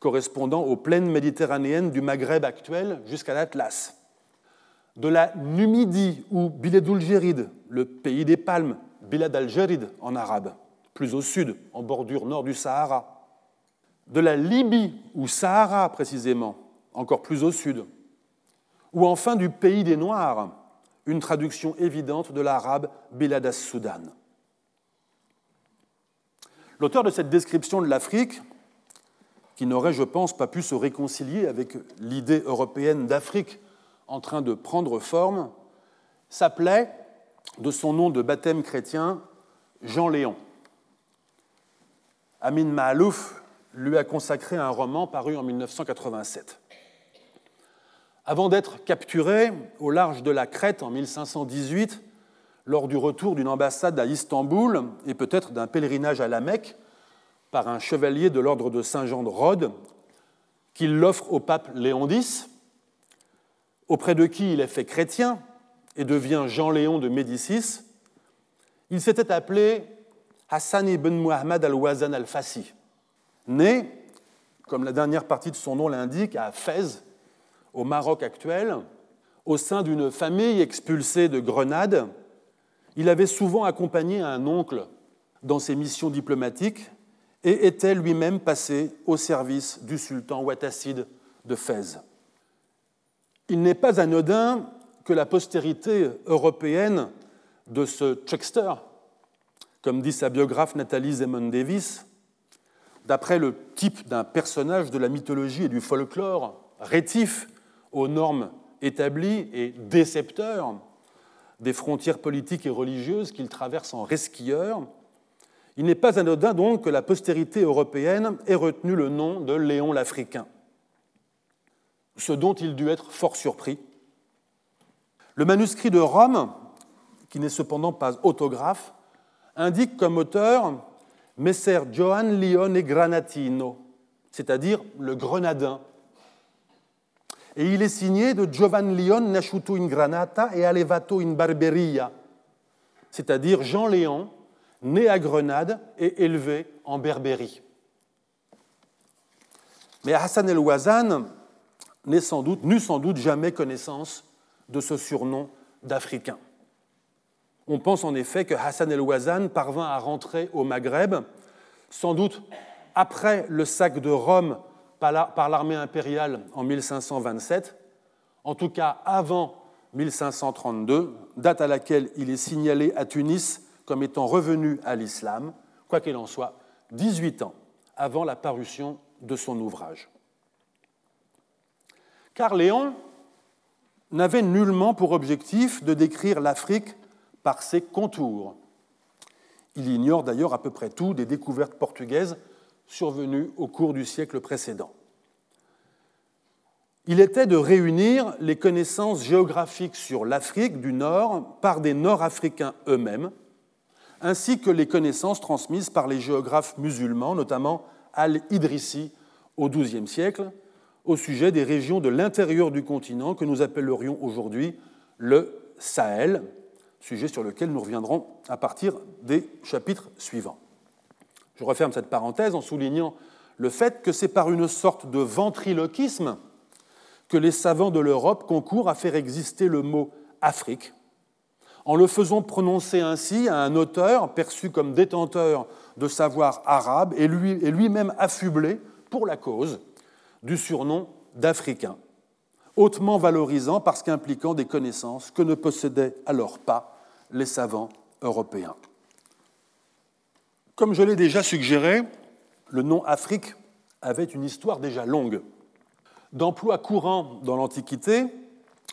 Speaker 2: correspondant aux plaines méditerranéennes du Maghreb actuel jusqu'à l'Atlas, de la Numidie ou Biledul le pays des palmes, Bilad al-Jarid en arabe, plus au sud, en bordure nord du Sahara, de la Libye, ou Sahara précisément, encore plus au sud, ou enfin du pays des Noirs, une traduction évidente de l'arabe Bilad as-Soudan. L'auteur de cette description de l'Afrique, qui n'aurait, je pense, pas pu se réconcilier avec l'idée européenne d'Afrique en train de prendre forme, s'appelait, de son nom de baptême chrétien, Jean Léon. Amin Maalouf lui a consacré un roman paru en 1987. Avant d'être capturé au large de la Crète en 1518, lors du retour d'une ambassade à Istanbul et peut-être d'un pèlerinage à la Mecque par un chevalier de l'ordre de Saint-Jean de Rhodes, qu'il l'offre au pape Léon X, auprès de qui il est fait chrétien et devient Jean-Léon de Médicis, il s'était appelé Hassan ibn Muhammad al-Wazan al-Fassi, né, comme la dernière partie de son nom l'indique, à Fès, au Maroc actuel, au sein d'une famille expulsée de Grenade. Il avait souvent accompagné un oncle dans ses missions diplomatiques et était lui-même passé au service du sultan Ouattacide de Fès. Il n'est pas anodin que la postérité européenne de ce trickster, comme dit sa biographe Nathalie Zemon Davis, d'après le type d'un personnage de la mythologie et du folklore, rétif aux normes établies et décepteur des frontières politiques et religieuses qu'il traverse en resquilleur, il n'est pas anodin donc que la postérité européenne ait retenu le nom de Léon l'Africain, ce dont il dut être fort surpris. Le manuscrit de Rome, qui n'est cependant pas autographe, indique comme auteur Messer Johann Lione Granatino, c'est-à-dire le Grenadin. Et il est signé de Giovan Lion nasciuto in Granata et allevato in Barberia, c'est-à-dire Jean Léon, né à Grenade et élevé en Berbérie. Mais Hassan el-Wazan n'eut sans, sans doute jamais connaissance de ce surnom d'Africain. On pense en effet que Hassan el-Wazan parvint à rentrer au Maghreb, sans doute après le sac de Rome par l'armée impériale en 1527, en tout cas avant 1532, date à laquelle il est signalé à Tunis comme étant revenu à l'islam, quoi qu'il en soit, 18 ans avant la parution de son ouvrage. Car Léon n'avait nullement pour objectif de décrire l'Afrique par ses contours. Il ignore d'ailleurs à peu près tout des découvertes portugaises survenues au cours du siècle précédent. Il était de réunir les connaissances géographiques sur l'Afrique du Nord par des Nord-Africains eux-mêmes, ainsi que les connaissances transmises par les géographes musulmans, notamment Al-Idrissi au XIIe siècle, au sujet des régions de l'intérieur du continent que nous appellerions aujourd'hui le Sahel, sujet sur lequel nous reviendrons à partir des chapitres suivants. Je referme cette parenthèse en soulignant le fait que c'est par une sorte de ventriloquisme que les savants de l'Europe concourent à faire exister le mot Afrique, en le faisant prononcer ainsi à un auteur perçu comme détenteur de savoir arabe et lui-même affublé pour la cause du surnom d'Africain, hautement valorisant parce qu'impliquant des connaissances que ne possédaient alors pas les savants européens. Comme je l'ai déjà suggéré, le nom Afrique avait une histoire déjà longue. D'emploi courant dans l'Antiquité,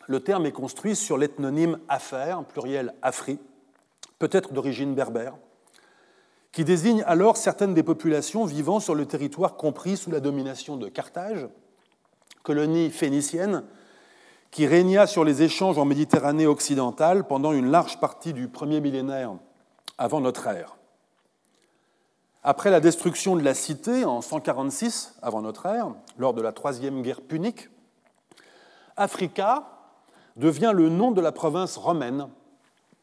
Speaker 2: le terme est construit sur l'ethnonyme affaire, pluriel afri, peut-être d'origine berbère, qui désigne alors certaines des populations vivant sur le territoire compris sous la domination de Carthage, colonie phénicienne qui régna sur les échanges en Méditerranée occidentale pendant une large partie du premier millénaire avant notre ère. Après la destruction de la cité en 146 avant notre ère, lors de la troisième guerre punique, Africa devient le nom de la province romaine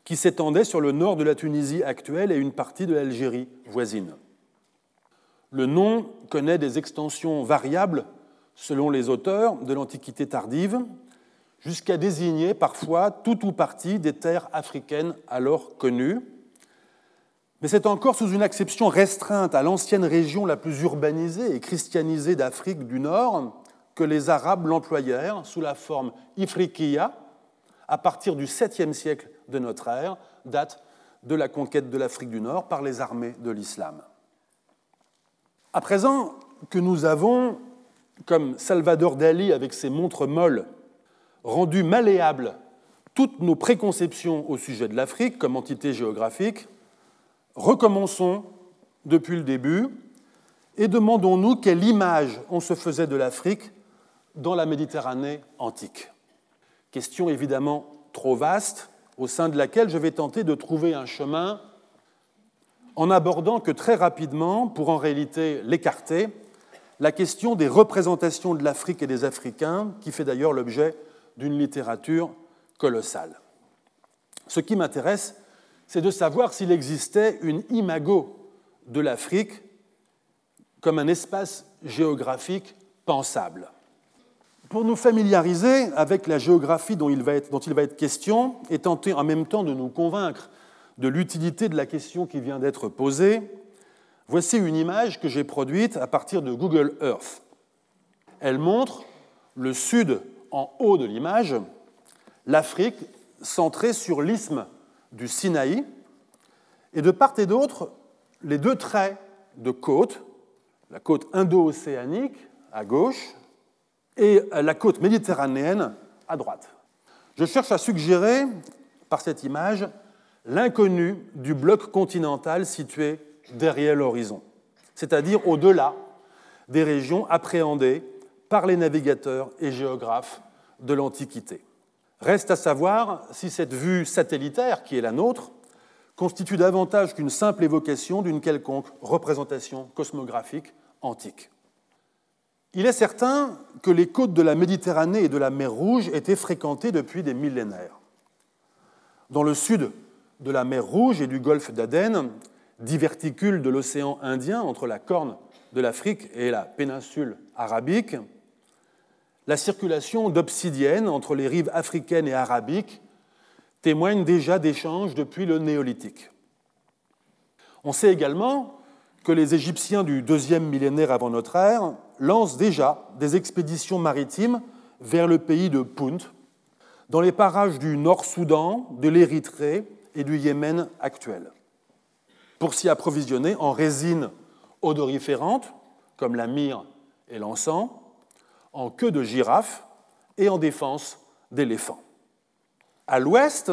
Speaker 2: qui s'étendait sur le nord de la Tunisie actuelle et une partie de l'Algérie voisine. Le nom connaît des extensions variables selon les auteurs de l'Antiquité tardive, jusqu'à désigner parfois tout ou partie des terres africaines alors connues. Mais c'est encore sous une acception restreinte à l'ancienne région la plus urbanisée et christianisée d'Afrique du Nord que les Arabes l'employèrent sous la forme Ifriqiya à partir du 7e siècle de notre ère, date de la conquête de l'Afrique du Nord par les armées de l'islam. À présent que nous avons, comme Salvador Dali avec ses montres molles, rendu malléables toutes nos préconceptions au sujet de l'Afrique comme entité géographique, recommençons depuis le début et demandons-nous quelle image on se faisait de l'Afrique dans la Méditerranée antique. Question évidemment trop vaste, au sein de laquelle je vais tenter de trouver un chemin en abordant que très rapidement, pour en réalité l'écarter, la question des représentations de l'Afrique et des Africains, qui fait d'ailleurs l'objet d'une littérature colossale. Ce qui m'intéresse, c'est de savoir s'il existait une imago de l'Afrique comme un espace géographique pensable. Pour nous familiariser avec la géographie dont il va être, question et tenter en même temps de nous convaincre de l'utilité de la question qui vient d'être posée, Voici une image que j'ai produite à partir de Google Earth. Elle montre le sud en haut de l'image, l'Afrique centrée sur l'isthme du Sinaï, et de part et d'autre, les deux traits de côte, la côte indo-océanique à gauche et la côte méditerranéenne à droite. Je cherche à suggérer par cette image l'inconnu du bloc continental situé derrière l'horizon, c'est-à-dire au-delà des régions appréhendées par les navigateurs et géographes de l'Antiquité. Reste à savoir si cette vue satellitaire qui est la nôtre constitue davantage qu'une simple évocation d'une quelconque représentation cosmographique antique. Il est certain que les côtes de la Méditerranée et de la mer Rouge étaient fréquentées depuis des millénaires. Dans le sud de la mer Rouge et du golfe d'Aden, diverticule de l'océan Indien entre la corne de l'Afrique et la péninsule arabique, la circulation d'obsidienne entre les rives africaines et arabiques témoigne déjà d'échanges depuis le néolithique. On sait également que les Égyptiens du deuxième millénaire avant notre ère lancent déjà des expéditions maritimes vers le pays de Punt, dans les parages du Nord-Soudan, de l'Érythrée et du Yémen actuel, pour s'y approvisionner en résines odoriférantes, comme la myrrhe et l'encens, en queue de girafe et en défense d'éléphants. À l'ouest,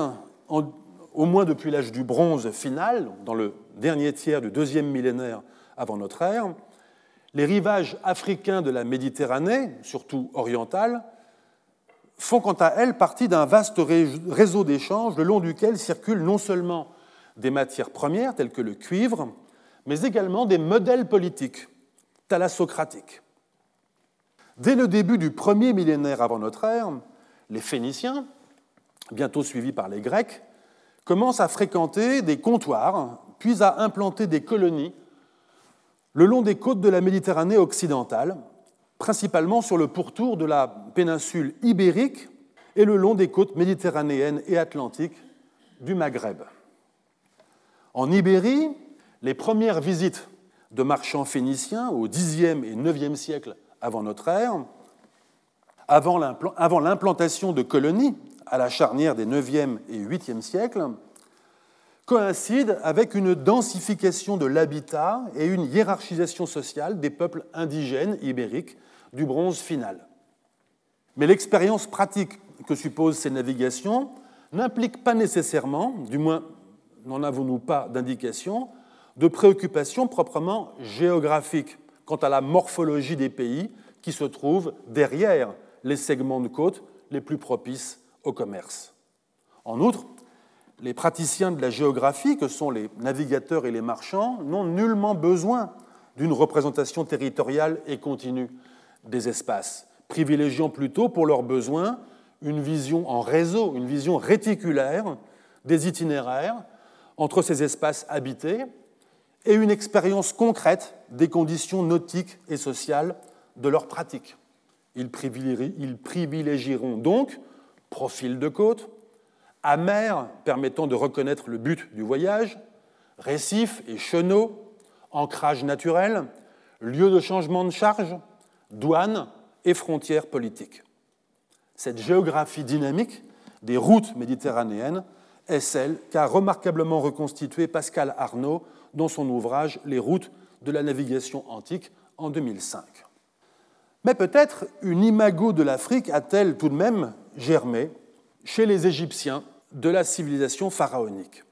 Speaker 2: au moins depuis l'âge du bronze final, dans le dernier tiers du deuxième millénaire avant notre ère, les rivages africains de la Méditerranée, surtout orientale, font quant à elles partie d'un vaste réseau d'échanges le long duquel circulent non seulement des matières premières telles que le cuivre, mais également des modèles politiques thalassocratiques. Dès le début du premier millénaire avant notre ère, les Phéniciens, bientôt suivis par les Grecs, commencent à fréquenter des comptoirs, puis à implanter des colonies le long des côtes de la Méditerranée occidentale, principalement sur le pourtour de la péninsule ibérique et le long des côtes méditerranéennes et atlantiques du Maghreb. En Ibérie, les premières visites de marchands phéniciens au Xe et IXe siècle avant notre ère, avant l'implantation de colonies à la charnière des IXe et VIIIe siècles, coïncident avec une densification de l'habitat et une hiérarchisation sociale des peuples indigènes ibériques du bronze final. Mais l'expérience pratique que supposent ces navigations n'implique pas nécessairement, du moins n'en avons-nous pas d'indication, de préoccupations proprement géographiques quant à la morphologie des pays qui se trouvent derrière les segments de côte les plus propices au commerce. En outre, les praticiens de la géographie, que sont les navigateurs et les marchands, n'ont nullement besoin d'une représentation territoriale et continue des espaces, privilégiant plutôt pour leurs besoins une vision en réseau, une vision réticulaire des itinéraires entre ces espaces habités et une expérience concrète des conditions nautiques et sociales de leur pratique. Ils privilégieront donc profil de côte, amers permettant de reconnaître le but du voyage, récifs et chenaux, ancrage naturel, lieu de changement de charge, douane et frontières politiques. Cette géographie dynamique des routes méditerranéennes est celle qu'a remarquablement reconstituée Pascal Arnaud dans son ouvrage Les routes de la navigation antique en 2005. Mais peut-être une imago de l'Afrique a-t-elle tout de même germé chez les Égyptiens de la civilisation pharaonique.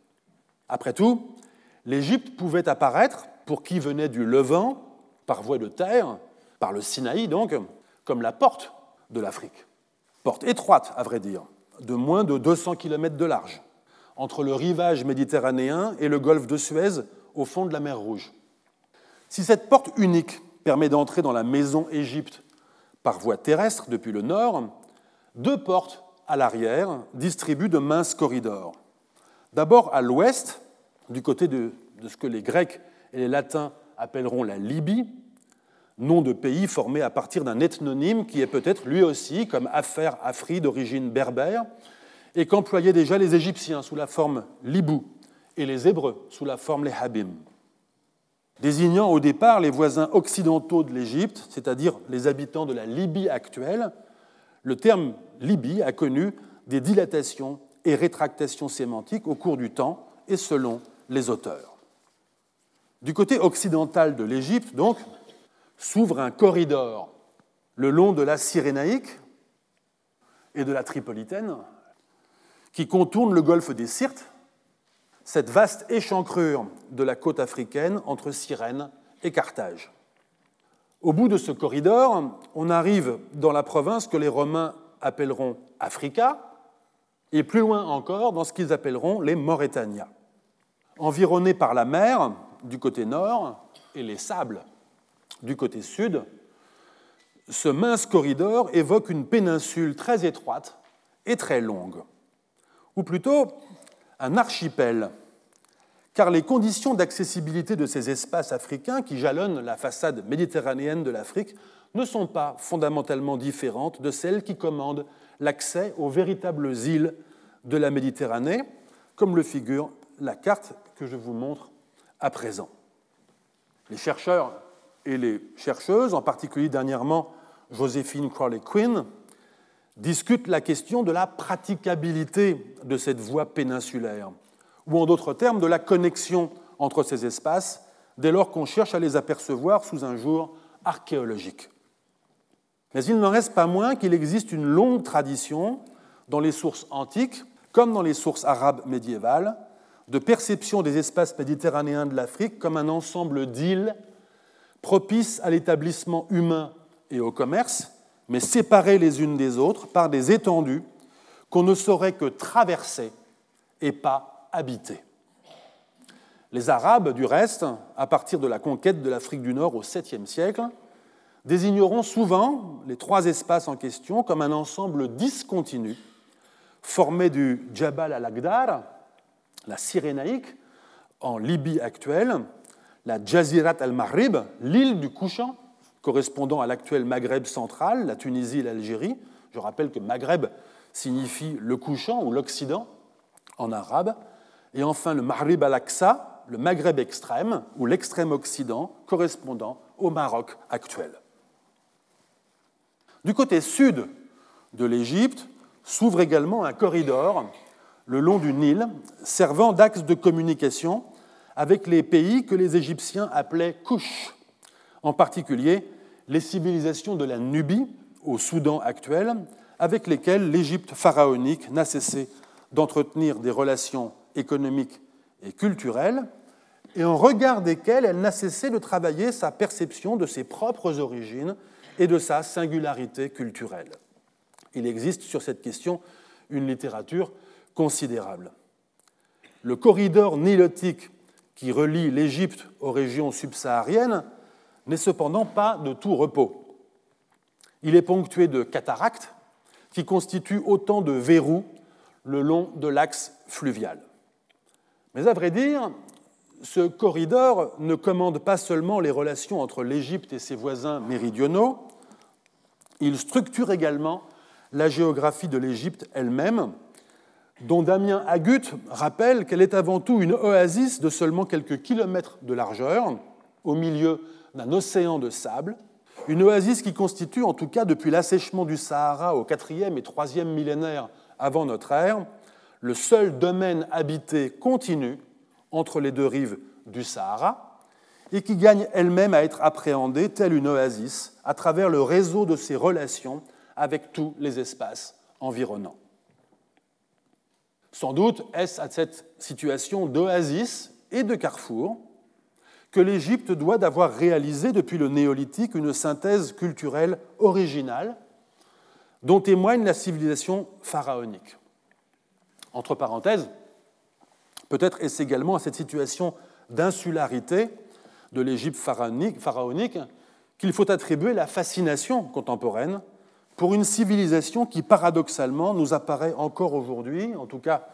Speaker 2: Après tout, l'Égypte pouvait apparaître, pour qui venait du Levant, par voie de terre, par le Sinaï donc, comme la porte de l'Afrique. Porte étroite, à vrai dire, de moins de 200 km de large, entre le rivage méditerranéen et le golfe de Suez au fond de la mer Rouge. Si cette porte unique permet d'entrer dans la maison Égypte par voie terrestre depuis le nord, deux portes à l'arrière distribuent de minces corridors. D'abord à l'ouest, du côté de, ce que les Grecs et les Latins appelleront la Libye, nom de pays formé à partir d'un ethnonyme qui est peut-être lui aussi, comme Afer Afri d'origine berbère, et qu'employaient déjà les Égyptiens sous la forme Libou et les Hébreux sous la forme les Habim. désignant au départ les voisins occidentaux de l'Égypte, c'est-à-dire les habitants de la Libye actuelle, le terme Libye a connu des dilatations et rétractations sémantiques au cours du temps et selon les auteurs. Du côté occidental de l'Égypte, donc, s'ouvre un corridor le long de la Cyrénaïque et de la Tripolitaine, qui contourne le golfe des Syrtes, cette vaste échancrure de la côte africaine entre Cyrène et Carthage. Au bout de ce corridor, on arrive dans la province que les Romains appelleront Africa, et plus loin encore dans ce qu'ils appelleront les Mauritania. Environné par la mer du côté nord et les sables du côté sud, ce mince corridor évoque une péninsule très étroite et très longue, ou plutôt un archipel, car les conditions d'accessibilité de ces espaces africains qui jalonnent la façade méditerranéenne de l'Afrique ne sont pas fondamentalement différentes de celles qui commandent l'accès aux véritables îles de la Méditerranée, comme le figure la carte que je vous montre à présent. Les chercheurs et les chercheuses, en particulier dernièrement Joséphine Crowley-Quinn, discutent la question de la praticabilité de cette voie péninsulaire, ou en d'autres termes de la connexion entre ces espaces, dès lors qu'on cherche à les apercevoir sous un jour archéologique. Mais il n'en reste pas moins qu'il existe une longue tradition dans les sources antiques, comme dans les sources arabes médiévales, de perception des espaces méditerranéens de l'Afrique comme un ensemble d'îles propices à l'établissement humain et au commerce, mais séparées les unes des autres par des étendues qu'on ne saurait que traverser et pas habiter. Les Arabes, du reste, à partir de la conquête de l'Afrique du Nord au 7e siècle, désigneront souvent les trois espaces en question comme un ensemble discontinu, formé du Jabal al-Agdar, la Cyrénaïque, en Libye actuelle, la Jazirat al-Maghrib, l'île du couchant, correspondant à l'actuel Maghreb central, la Tunisie et l'Algérie. Je rappelle que Maghreb signifie le couchant ou l'Occident en arabe. Et enfin le Maghrib al-Aqsa, le Maghreb extrême ou l'extrême Occident, correspondant au Maroc actuel. Du côté sud de l'Égypte s'ouvre également un corridor le long du Nil, servant d'axe de communication avec les pays que les Égyptiens appelaient Kush, en particulier les civilisations de la Nubie, au Soudan actuel, avec lesquelles l'Égypte pharaonique n'a cessé d'entretenir des relations économiques et culturelles, et en regard desquelles elle n'a cessé de travailler sa perception de ses propres origines et de sa singularité culturelle. Il existe sur cette question une littérature considérable. Le corridor nilotique qui relie l'Égypte aux régions subsahariennes n'est cependant pas de tout repos. Il est ponctué de cataractes qui constituent autant de verrous le long de l'axe fluvial. Mais à vrai dire, ce corridor ne commande pas seulement les relations entre l'Égypte et ses voisins méridionaux, il structure également la géographie de l'Égypte elle-même, dont Damien Agut rappelle qu'elle est avant tout une oasis de seulement quelques kilomètres de largeur, au milieu d'un océan de sable, une oasis qui constitue, en tout cas depuis l'assèchement du Sahara au IVe et IIIe millénaire avant notre ère, le seul domaine habité continu entre les deux rives du Sahara, et qui gagne elle-même à être appréhendée telle une oasis à travers le réseau de ses relations avec tous les espaces environnants. Sans doute est-ce à cette situation d'oasis et de carrefour que l'Égypte doit d'avoir réalisé depuis le néolithique une synthèse culturelle originale dont témoigne la civilisation pharaonique. Entre parenthèses, peut-être est-ce également à cette situation d'insularité de l'Égypte pharaonique qu'il faut attribuer la fascination contemporaine pour une civilisation qui, paradoxalement, nous apparaît encore aujourd'hui, en tout cas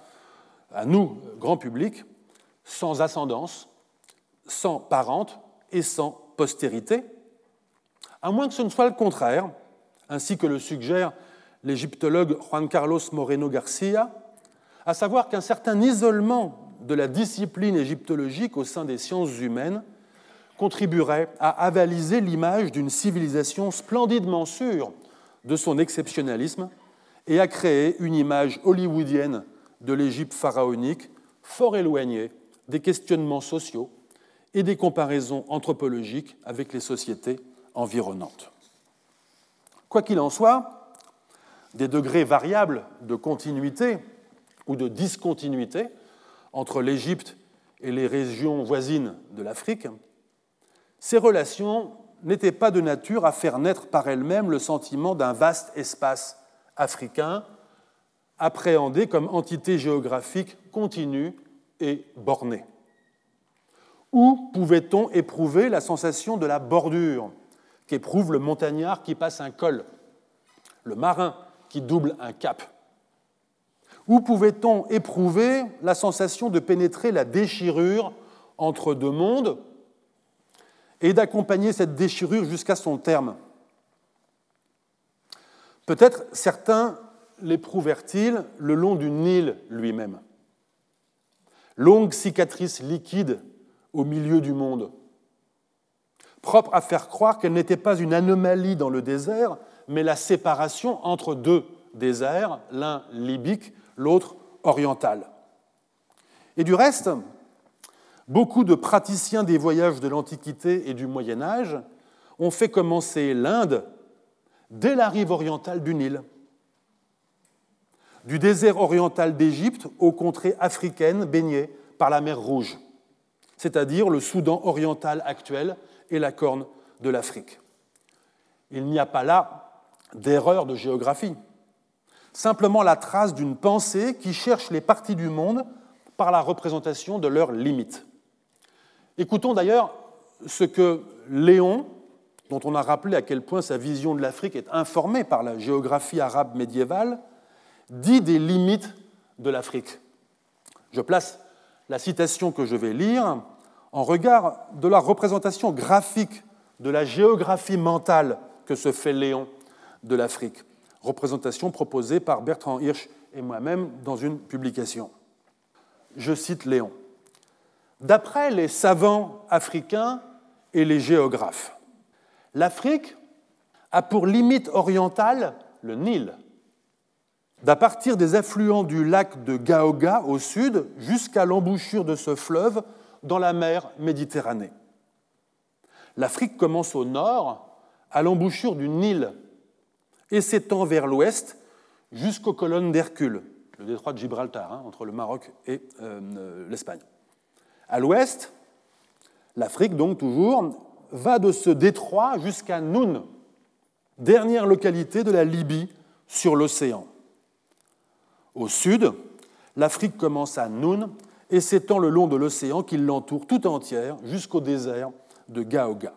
Speaker 2: à nous, grand public, sans ascendance, sans parente et sans postérité, à moins que ce ne soit le contraire, ainsi que le suggère l'égyptologue Juan Carlos Moreno Garcia, à savoir qu'un certain isolement de la discipline égyptologique au sein des sciences humaines contribuerait à avaliser l'image d'une civilisation splendidement sûre de son exceptionnalisme et à créer une image hollywoodienne de l'Égypte pharaonique fort éloignée des questionnements sociaux et des comparaisons anthropologiques avec les sociétés environnantes. Quoi qu'il en soit, des degrés variables de continuité ou de discontinuité entre l'Égypte et les régions voisines de l'Afrique, ces relations n'étaient pas de nature à faire naître par elles-mêmes le sentiment d'un vaste espace africain appréhendé comme entité géographique continue et bornée. Où pouvait-on éprouver la sensation de la bordure qu'éprouve le montagnard qui passe un col, le marin qui double un cap? Où pouvait-on éprouver la sensation de pénétrer la déchirure entre deux mondes et d'accompagner cette déchirure jusqu'à son terme? Peut-être certains l'éprouvèrent-ils le long du Nil lui-même. Longue cicatrice liquide au milieu du monde, propre à faire croire qu'elle n'était pas une anomalie dans le désert, mais la séparation entre deux déserts, l'un libyque, l'autre oriental. Et du reste, beaucoup de praticiens des voyages de l'Antiquité et du Moyen Âge ont fait commencer l'Inde dès la rive orientale du Nil, du désert oriental d'Égypte aux contrées africaines baignées par la mer Rouge, c'est-à-dire le Soudan oriental actuel et la corne de l'Afrique. Il n'y a pas là d'erreur de géographie, simplement la trace d'une pensée qui cherche les parties du monde par la représentation de leurs limites. Écoutons d'ailleurs ce que Léon, dont on a rappelé à quel point sa vision de l'Afrique est informée par la géographie arabe médiévale, dit des limites de l'Afrique. Je place la citation que je vais lire en regard de la représentation graphique de la géographie mentale que se fait Léon de l'Afrique, représentation proposée par Bertrand Hirsch et moi-même dans une publication. Je cite Léon. D'après les savants africains et les géographes, l'Afrique a pour limite orientale le Nil, d'à partir des affluents du lac de Gaoga au sud jusqu'à l'embouchure de ce fleuve dans la mer Méditerranée. L'Afrique commence au nord, à l'embouchure du Nil, et s'étend vers l'ouest jusqu'aux colonnes d'Hercule, le détroit de Gibraltar, hein, entre le Maroc et euh, euh, l'Espagne. À l'ouest, l'Afrique, donc toujours, va de ce détroit jusqu'à Noun, dernière localité de la Libye sur l'océan. Au sud, l'Afrique commence à Noun et s'étend le long de l'océan qui l'entoure tout entière jusqu'au désert de Gaoga.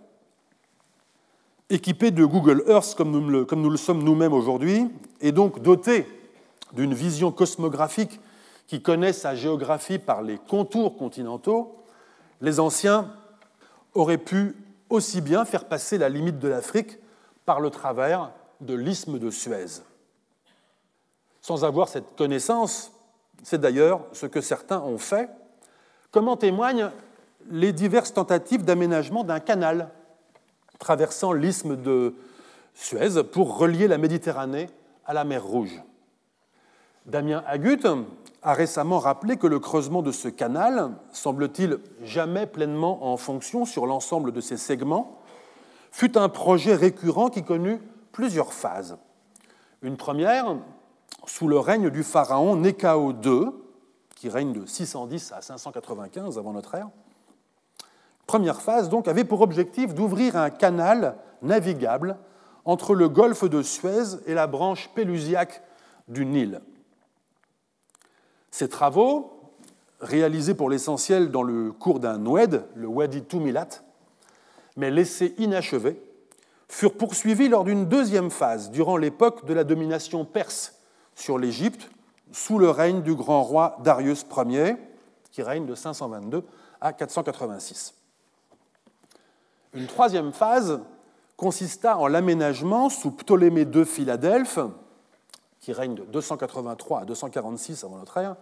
Speaker 2: Équipé de Google Earth comme nous le, comme nous le sommes nous-mêmes aujourd'hui, et donc doté d'une vision cosmographique qui connaît sa géographie par les contours continentaux, les anciens auraient pu aussi bien faire passer la limite de l'Afrique par le travers de l'isthme de Suez. Sans avoir cette connaissance, c'est d'ailleurs ce que certains ont fait, comme en témoignent les diverses tentatives d'aménagement d'un canal traversant l'isthme de Suez pour relier la Méditerranée à la mer Rouge. Damien Agut a récemment rappelé que le creusement de ce canal, semble-t-il jamais pleinement en fonction sur l'ensemble de ses segments, fut un projet récurrent qui connut plusieurs phases. Une première, sous le règne du pharaon Néchao II, qui règne de 610 à 595 avant notre ère. Première phase, donc, avait pour objectif d'ouvrir un canal navigable entre le golfe de Suez et la branche pélusiaque du Nil. Ces travaux, réalisés pour l'essentiel dans le cours d'un oued, le Wadi Tumilat, mais laissés inachevés, furent poursuivis lors d'une deuxième phase, durant l'époque de la domination perse sur l'Égypte sous le règne du grand roi Darius Ier, qui règne de 522 à 486. Une troisième phase consista en l'aménagement sous Ptolémée II Philadelphe, qui règne de 283 à 246 avant notre ère,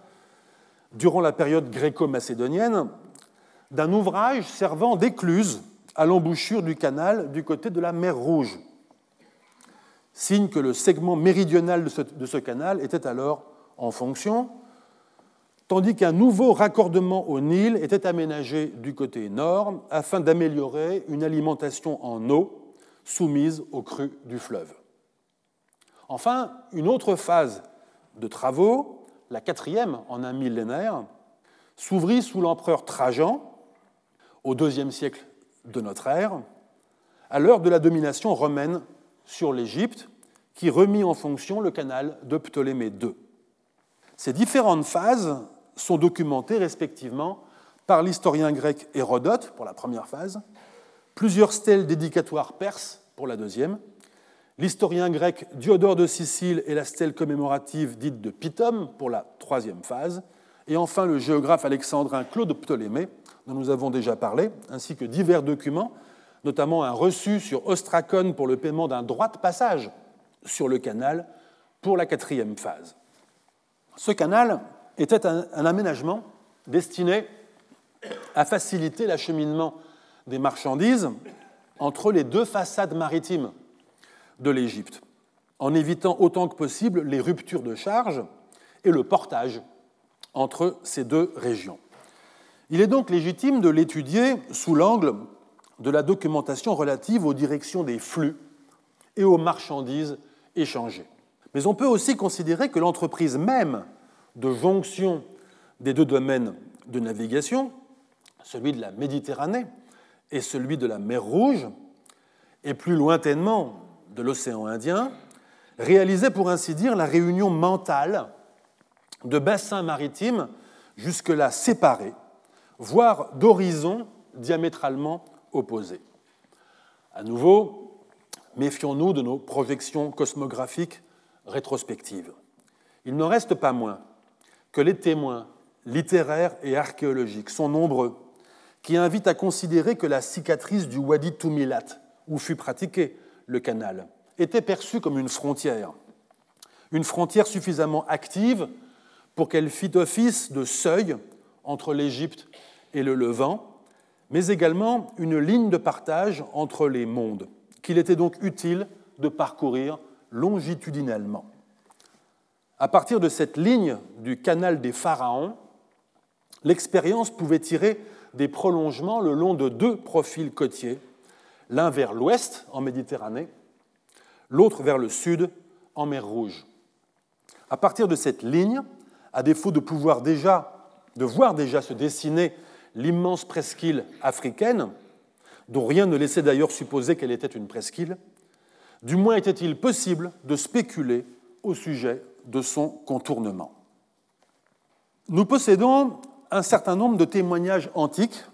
Speaker 2: durant la période gréco-macédonienne, d'un ouvrage servant d'écluse à l'embouchure du canal du côté de la mer Rouge, signe que le segment méridional de ce, canal était alors en fonction, tandis qu'un nouveau raccordement au Nil était aménagé du côté nord afin d'améliorer une alimentation en eau soumise aux crues du fleuve. Enfin, une autre phase de travaux, la quatrième en un millénaire, s'ouvrit sous l'empereur Trajan au IIe siècle de notre ère, à l'heure de la domination romaine sur l'Égypte, qui remit en fonction le canal de Ptolémée II. Ces différentes phases sont documentées respectivement par l'historien grec Hérodote pour la première phase, plusieurs stèles dédicatoires perses pour la deuxième, l'historien grec Diodore de Sicile et la stèle commémorative dite de Pitome pour la troisième phase, et enfin le géographe alexandrin Claude Ptolémée, dont nous avons déjà parlé, ainsi que divers documents, notamment un reçu sur Ostracone pour le paiement d'un droit de passage sur le canal pour la quatrième phase. Ce canal était un, aménagement destiné à faciliter l'acheminement des marchandises entre les deux façades maritimes de l'Égypte, en évitant autant que possible les ruptures de charge et le portage entre ces deux régions. Il est donc légitime de l'étudier sous l'angle de la documentation relative aux directions des flux et aux marchandises échangées. Mais on peut aussi considérer que l'entreprise même de jonction des deux domaines de navigation, celui de la Méditerranée et celui de la mer Rouge, et plus lointainement de l'océan Indien, réalisait pour ainsi dire la réunion mentale de bassins maritimes jusque-là séparés, voire d'horizons diamétralement opposés. À nouveau, méfions-nous de nos projections cosmographiques rétrospectives. Il n'en reste pas moins que les témoins littéraires et archéologiques sont nombreux, qui invitent à considérer que la cicatrice du Wadi Tumilat, où fut pratiqué le canal, était perçue comme une frontière, une frontière suffisamment active pour qu'elle fît office de seuil entre l'Égypte et le Levant, mais également une ligne de partage entre les mondes, qu'il était donc utile de parcourir longitudinalement. À partir de cette ligne du canal des pharaons, l'expérience pouvait tirer des prolongements le long de deux profils côtiers, l'un vers l'ouest en Méditerranée, l'autre vers le sud en mer Rouge. À partir de cette ligne, à défaut de pouvoir déjà, de voir déjà se dessiner l'immense presqu'île africaine, dont rien ne laissait d'ailleurs supposer qu'elle était une presqu'île, du moins était-il possible de spéculer au sujet de son contournement. Nous possédons un certain nombre de témoignages antiques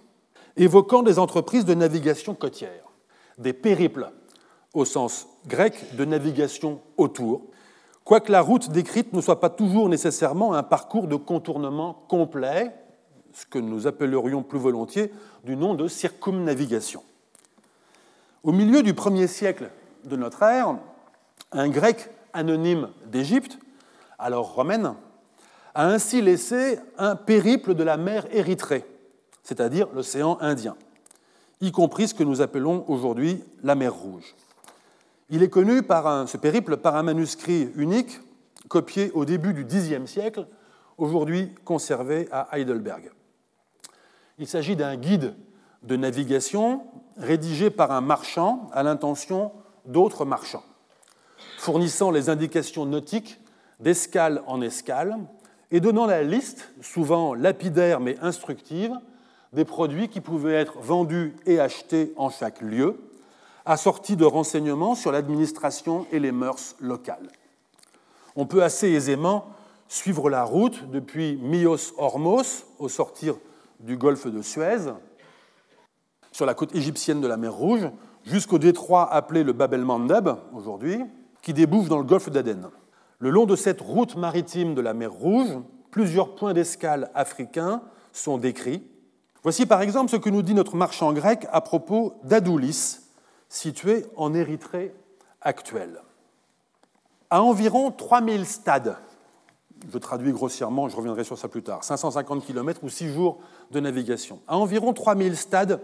Speaker 2: évoquant des entreprises de navigation côtière, des périples au sens grec de navigation autour, quoique la route décrite ne soit pas toujours nécessairement un parcours de contournement complet, ce que nous appellerions plus volontiers du nom de circumnavigation. Au milieu du premier siècle de notre ère, un grec anonyme d'Égypte alors romaine, a ainsi laissé un périple de la mer Érythrée, c'est-à-dire l'océan Indien, y compris ce que nous appelons aujourd'hui la mer Rouge. Il est connu par ce périple par un manuscrit unique copié au début du Xe siècle, aujourd'hui conservé à Heidelberg. Il s'agit d'un guide de navigation rédigé par un marchand à l'intention d'autres marchands, fournissant les indications nautiques d'escale en escale et donnant la liste, souvent lapidaire mais instructive, des produits qui pouvaient être vendus et achetés en chaque lieu, assortis de renseignements sur l'administration et les mœurs locales. On peut assez aisément suivre la route depuis Myos-Hormos, au sortir du golfe de Suez, sur la côte égyptienne de la mer Rouge, jusqu'au détroit appelé le Bab el-Mandeb, aujourd'hui, qui débouche dans le golfe d'Aden. Le long de cette route maritime de la mer Rouge, plusieurs points d'escale africains sont décrits. Voici par exemple ce que nous dit notre marchand grec à propos d'Adoulis, situé en Érythrée actuelle. À environ 3000 stades, je traduis grossièrement, je reviendrai sur ça plus tard, 550 km ou 6 jours de navigation. À environ 3000 stades,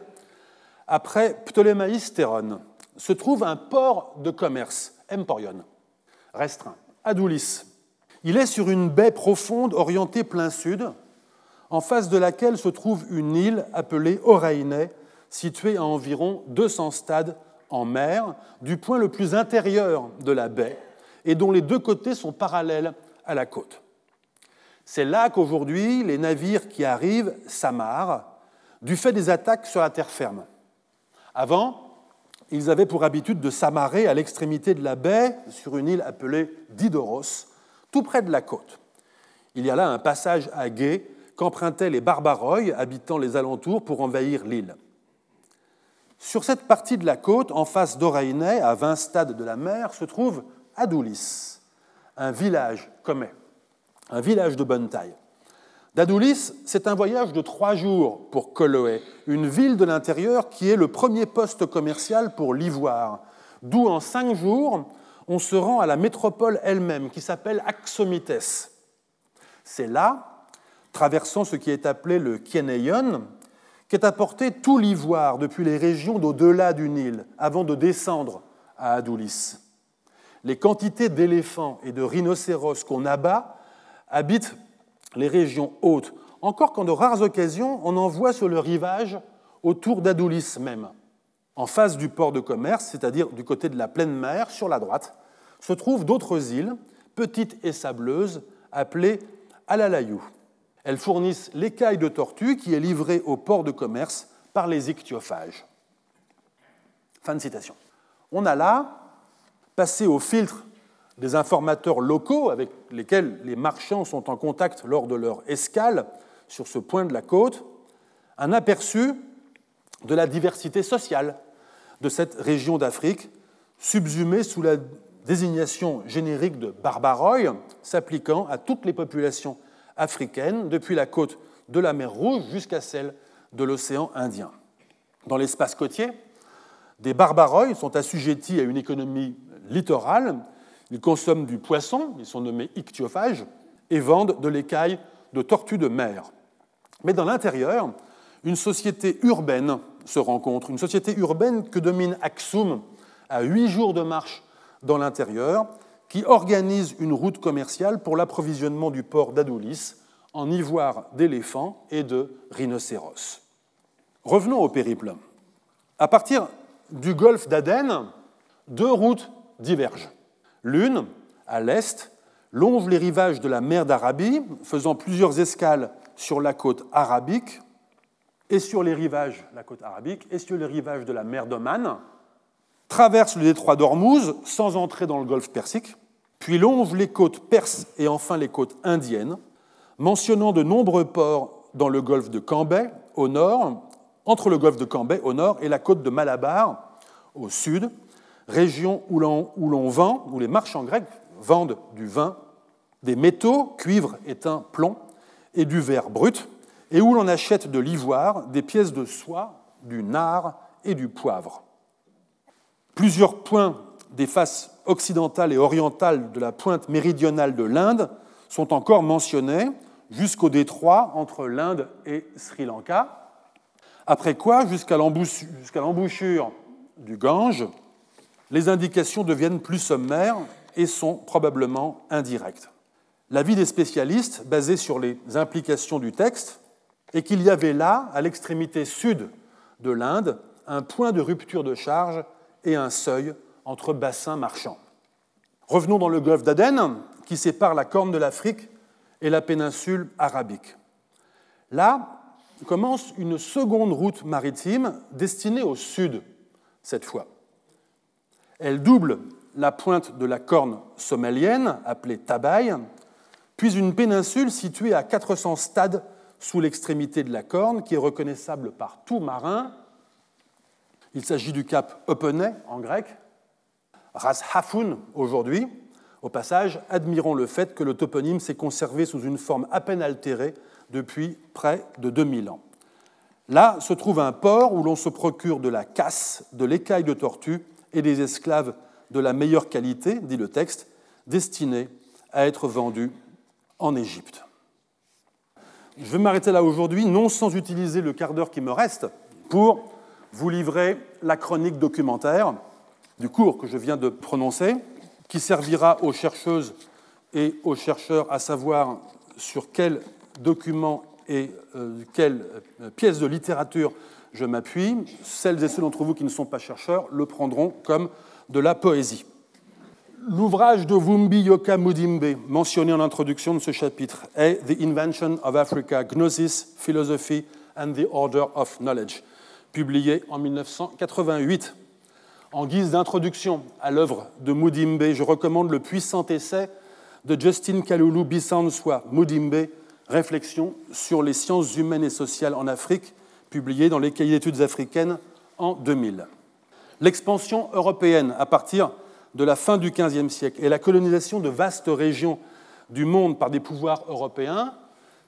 Speaker 2: après Ptolémaïs Théron, se trouve un port de commerce, Emporion, restreint, Adoulis. Il est sur une baie profonde orientée plein sud, en face de laquelle se trouve une île appelée Oraïné, située à environ 200 stades en mer, du point le plus intérieur de la baie, et dont les deux côtés sont parallèles à la côte. C'est là qu'aujourd'hui les navires qui arrivent s'amarrent, du fait des attaques sur la terre ferme. Avant, ils avaient pour habitude de s'amarrer à l'extrémité de la baie sur une île appelée Didoros, tout près de la côte. Il y a là un passage à gué qu'empruntaient les Barbaroïs habitant les alentours pour envahir l'île. Sur cette partie de la côte, en face d'Oraïné, à 20 stades de la mer, se trouve Adoulis, un village commet, un village de bonne taille. D'Adoulis, c'est un voyage de trois jours pour Coloé, une ville de l'intérieur qui est le premier poste commercial pour l'ivoire, d'où en cinq jours, on se rend à la métropole elle-même, qui s'appelle Axomites. C'est là, traversant ce qui est appelé le Kieneyon, qu'est apporté tout l'ivoire depuis les régions d'au-delà du Nil, avant de descendre à Adoulis. Les quantités d'éléphants et de rhinocéros qu'on abat habitent les régions hautes, encore qu'en de rares occasions, on en voit sur le rivage autour d'Adoulis même. En face du port de commerce, c'est-à-dire du côté de la pleine mer, sur la droite, se trouvent d'autres îles, petites et sableuses, appelées Alalayou. Elles fournissent l'écaille de tortue qui est livrée au port de commerce par les ichthyophages. Fin de citation. On a là passé au filtre des informateurs locaux avec lesquels les marchands sont en contact lors de leur escale sur ce point de la côte, un aperçu de la diversité sociale de cette région d'Afrique, subsumée sous la désignation générique de barbaroï, s'appliquant à toutes les populations africaine, depuis la côte de la mer Rouge jusqu'à celle de l'océan Indien. Dans l'espace côtier, des barbaroïs sont assujettis à une économie littorale. Ils consomment du poisson, ils sont nommés ichthyophages, et vendent de l'écaille de tortues de mer. Mais dans l'intérieur, une société urbaine se rencontre, une société urbaine que domine Aksum, à huit jours de marche dans l'intérieur, qui organise une route commerciale pour l'approvisionnement du port d'Adoulis en ivoire d'éléphants et de rhinocéros. Revenons au périple. À partir du golfe d'Aden, deux routes divergent. L'une, à l'est, longe les rivages de la mer d'Arabie, faisant plusieurs escales sur la côte arabique et sur les rivages, et sur les rivages de la mer d'Oman, traverse le détroit d'Ormuz sans entrer dans le golfe Persique, puis longe les côtes perses et enfin les côtes indiennes, mentionnant de nombreux ports dans le golfe de Cambay au nord, entre le golfe de Cambay au nord et la côte de Malabar au sud, région où l'on vend, où les marchands grecs vendent du vin, des métaux, cuivre, étain, plomb, et du verre brut, et où l'on achète de l'ivoire, des pièces de soie, du nard et du poivre. Plusieurs points des faces occidentales et orientales de la pointe méridionale de l'Inde sont encore mentionnés jusqu'au détroit entre l'Inde et Sri Lanka, après quoi, jusqu'à l'embouchure du Gange, les indications deviennent plus sommaires et sont probablement indirectes. L'avis des spécialistes, basé sur les implications du texte, est qu'il y avait là, à l'extrémité sud de l'Inde, un point de rupture de charge et un seuil entre bassins marchands. Revenons dans le golfe d'Aden, qui sépare la corne de l'Afrique et la péninsule arabique. Là commence une seconde route maritime destinée au sud, cette fois. Elle double la pointe de la corne somalienne, appelée Tabaï, puis une péninsule située à 400 stades sous l'extrémité de la corne, qui est reconnaissable par tout marin, il s'agit du cap Openay en grec, Ras Hafun aujourd'hui. Au passage, admirons le fait que le toponyme s'est conservé sous une forme à peine altérée depuis près de 2000 ans. Là se trouve un port où l'on se procure de la casse, de l'écaille de tortue et des esclaves de la meilleure qualité, dit le texte, destinés à être vendus en Égypte. Je vais m'arrêter là aujourd'hui, non sans utiliser le quart d'heure qui me reste pour vous livrer la chronique documentaire du cours que je viens de prononcer, qui servira aux chercheuses et aux chercheurs à savoir sur quel document et euh, quelle euh, pièce de littérature je m'appuie. Celles et ceux d'entre vous qui ne sont pas chercheurs le prendront comme de la poésie. L'ouvrage de Wumbi Yoka Mudimbe, mentionné en introduction de ce chapitre, est The Invention of Africa, Gnosis, Philosophy and the Order of Knowledge, publié en 1988. En guise d'introduction à l'œuvre de Mudimbe, je recommande le puissant essai de Justin Kalulu Bisanswa, Mudimbe, Réflexion sur les sciences humaines et sociales en Afrique, publié dans les cahiers d'études africaines en 2000. L'expansion européenne à partir de la fin du XVe siècle et la colonisation de vastes régions du monde par des pouvoirs européens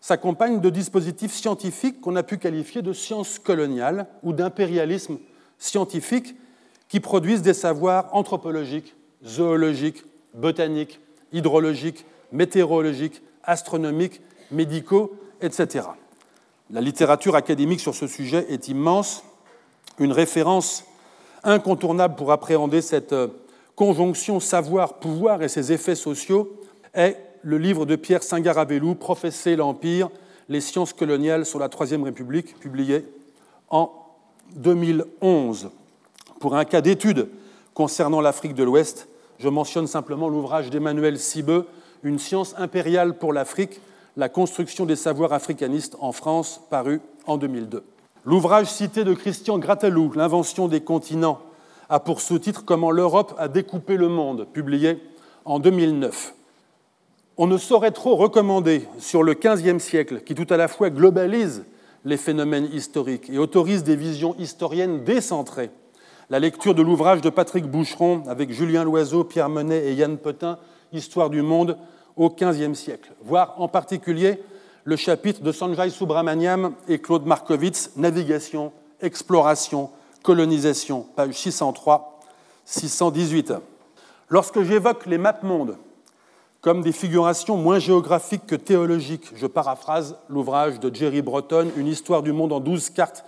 Speaker 2: s'accompagnent de dispositifs scientifiques qu'on a pu qualifier de sciences coloniales ou d'impérialisme scientifique qui produisent des savoirs anthropologiques, zoologiques, botaniques, hydrologiques, météorologiques, astronomiques, médicaux, etc. La littérature académique sur ce sujet est immense. Une référence incontournable pour appréhender cette euh, conjonction savoir-pouvoir et ses effets sociaux est le livre de Pierre Singaravelou, Professer l'Empire, les sciences coloniales sur la Troisième République, publié en 2011. Pour un cas d'étude concernant l'Afrique de l'Ouest, je mentionne simplement l'ouvrage d'Emmanuel Sibeux, Une science impériale pour l'Afrique, la construction des savoirs africanistes en France, paru en 2002. L'ouvrage cité de Christian Gratelou, L'invention des continents, a pour sous-titre Comment l'Europe a découpé le monde, publié en 2009. On ne saurait trop recommander sur le XVe siècle, qui tout à la fois globalise les phénomènes historiques et autorise des visions historiennes décentrées, la lecture de l'ouvrage de Patrick Boucheron avec Julien Loiseau, Pierre Menet et Yann Potin, Histoire du monde au XVe siècle, voire en particulier le chapitre de Sanjay Subramaniam et Claude Markovitz, Navigation, exploration, colonisation, page 603-618. Lorsque j'évoque les maps mondes comme des figurations moins géographiques que théologiques, je paraphrase l'ouvrage de Jerry Breton, Une histoire du monde en 12 cartes,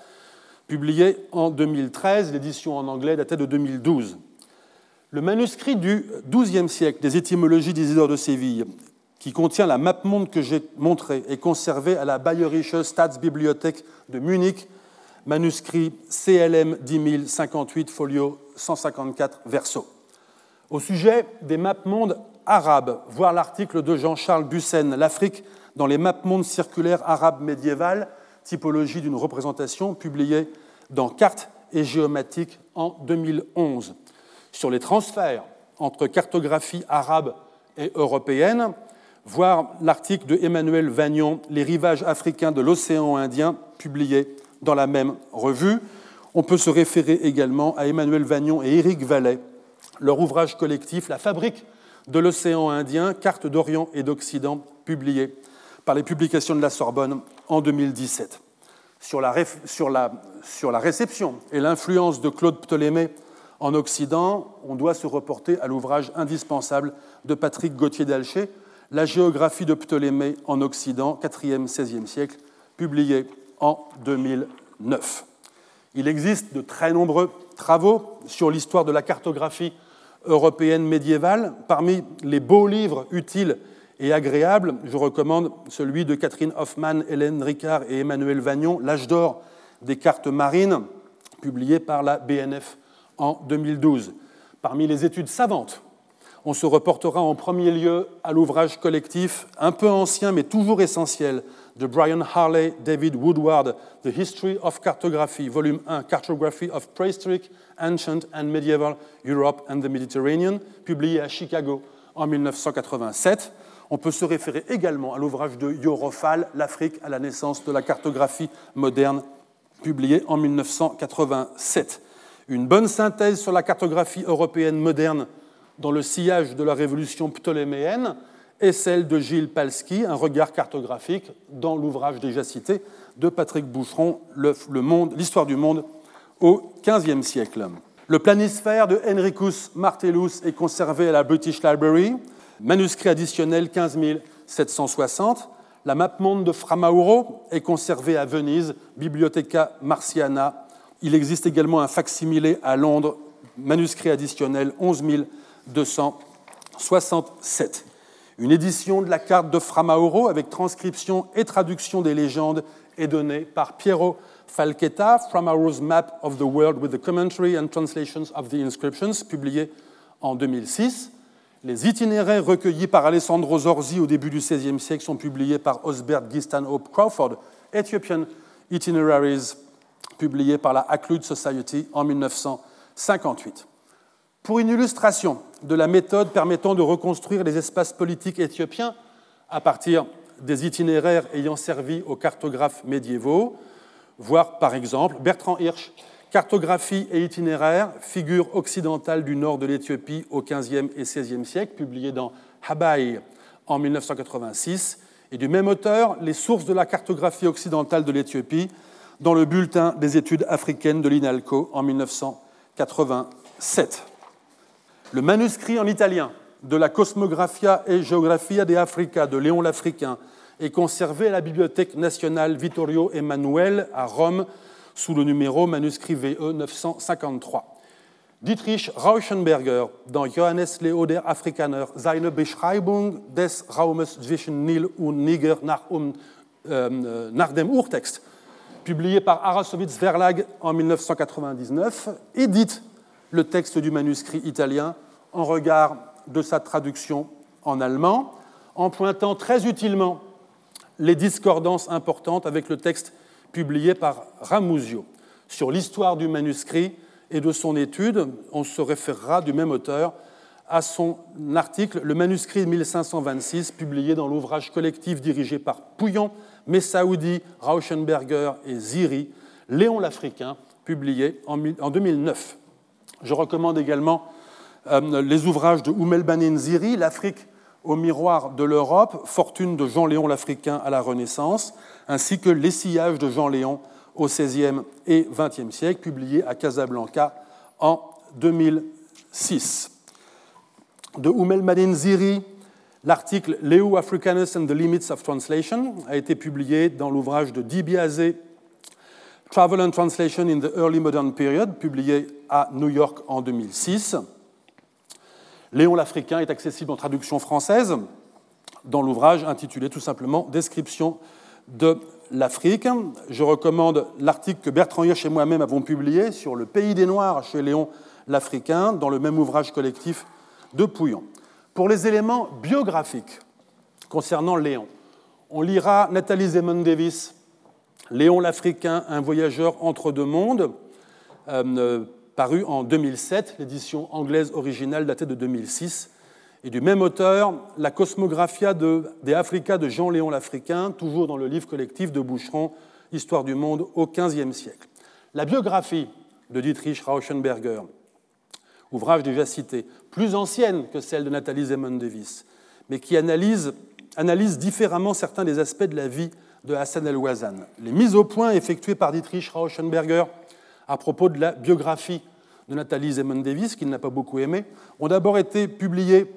Speaker 2: publié en 2013, l'édition en anglais datait de 2012. Le manuscrit du XIIe siècle des étymologies d'Isidore de Séville, qui contient la map monde que j'ai montrée, est conservé à la Bayerische Staatsbibliothek de Munich, manuscrit CLM 10058, folio 154, verso. Au sujet des maps mondes arabes, voir l'article de Jean-Charles Bussen, L'Afrique dans les maps mondes circulaires arabes médiévales, typologie d'une représentation, publiée dans Cartes et géomatique en 2011 sur les transferts entre cartographie arabe et européenne, voir l'article de Emmanuel Vagnon, Les rivages africains de l'océan Indien, publié dans la même revue. On peut se référer également à Emmanuel Vagnon et Éric Vallet, leur ouvrage collectif La fabrique de l'océan Indien, carte d'Orient et d'Occident, publié par les publications de la Sorbonne en 2017. Sur la, sur sur la réception et l'influence de Claude Ptolémée en Occident, on doit se reporter à l'ouvrage indispensable de Patrick Gauthier d'Alcher, La géographie de Ptolémée en Occident, 4e, 16e siècle, publié en 2009. Il existe de très nombreux travaux sur l'histoire de la cartographie européenne médiévale. Parmi les beaux livres utiles et agréables, je recommande celui de Catherine Hoffmann, Hélène Ricard et Emmanuel Vagnon, L'âge d'or des cartes marines, publié par la BNF en 2012. Parmi les études savantes, on se reportera en premier lieu à l'ouvrage collectif, un peu ancien mais toujours essentiel, de Brian Harley, David Woodward, The History of Cartography, volume 1, Cartography of Prehistoric, Ancient and Medieval Europe and the Mediterranean, publié à Chicago en 1987. On peut se référer également à l'ouvrage de Yorofal, L'Afrique à la naissance de la cartographie moderne, publié en 1987. Une bonne synthèse sur la cartographie européenne moderne dans le sillage de la révolution ptoléméenne est celle de Gilles Palsky, Un regard cartographique, dans l'ouvrage déjà cité de Patrick Boucheron, L'histoire du monde au XVe siècle. Le planisphère de Henricus Martellus est conservé à la British Library, manuscrit additionnel 15 760. La map monde de Framauro est conservée à Venise, Bibliotheca Marciana Il existe également un facsimilé à Londres, manuscrit additionnel 11 267. Une édition de la carte de Framaoro avec transcription et traduction des légendes est donnée par Piero Falchetta, Framaoro's Map of the World with the Commentary and Translations of the Inscriptions, publié en 2006. Les itinéraires recueillis par Alessandro Zorzi au début du XVIe siècle sont publiés par Osbert Gistan Hope Crawford, Ethiopian Itineraries, publié par la Hakluyt Society en 1958. Pour une illustration de la méthode permettant de reconstruire les espaces politiques éthiopiens à partir des itinéraires ayant servi aux cartographes médiévaux, voir par exemple Bertrand Hirsch, Cartographie et itinéraire, figure occidentale du nord de l'Éthiopie au XVe et XVIe siècle, publié dans Habai en 1986, et du même auteur, Les sources de la cartographie occidentale de l'Éthiopie, dans le bulletin des études africaines de l'INALCO en 1987. Le manuscrit en italien de la Cosmographia e Geographia de Africa de Léon l'Africain est conservé à la Bibliothèque nationale Vittorio Emanuele à Rome sous le numéro manuscrit VE 953. Dietrich Rauschenberger dans Johannes Leo der Afrikaner seine Beschreibung des Raumes zwischen Nil und Niger nach, um, nach dem Urtext, publié par Arasowitz Verlag en 1999, édite le texte du manuscrit italien en regard de sa traduction en allemand, en pointant très utilement les discordances importantes avec le texte publié par Ramuzio. Sur l'histoire du manuscrit et de son étude, on se référera du même auteur à son article Le manuscrit 1526, publié dans l'ouvrage collectif dirigé par Pouillon, Messaoudi, Rauschenberger et Ziri, Léon l'Africain, publié en 2009. Je recommande également euh, les ouvrages de Oumel Banin Ziri, L'Afrique au miroir de l'Europe, Fortune de Jean-Léon l'Africain à la Renaissance, ainsi que L'essillage de Jean-Léon au XVIe et XXe siècle, publié à Casablanca en 2006. De Oumel Banin Ziri, l'article Leo Africanus and the Limits of Translation a été publié dans l'ouvrage de Dibiase Travel and Translation in the Early Modern Period, publié à New York en 2006. Léon l'Africain est accessible en traduction française dans l'ouvrage intitulé tout simplement Description de l'Afrique. Je recommande l'article que Bertrand Hirsch et moi-même avons publié sur le pays des Noirs chez Léon l'Africain dans le même ouvrage collectif de Pouillon. Pour les éléments biographiques concernant Léon, on lira Nathalie Zemon Davis Léon l'Africain, un voyageur entre deux mondes, euh, paru en 2007, l'édition anglaise originale datée de 2006, et du même auteur, La Cosmographia de, des Africa de Jean-Léon l'Africain, toujours dans le livre collectif de Boucheron, Histoire du monde au XVe siècle. La biographie de Dietrich Rauschenberger, ouvrage déjà cité, plus ancienne que celle de Nathalie Zemon Davis, mais qui analyse, différemment certains des aspects de la vie de Hassan el-Wazan. Les mises au point effectuées par Dietrich Rauschenberger à propos de la biographie de Nathalie Zemon Davis, qu'il n'a pas beaucoup aimé, ont d'abord été publiées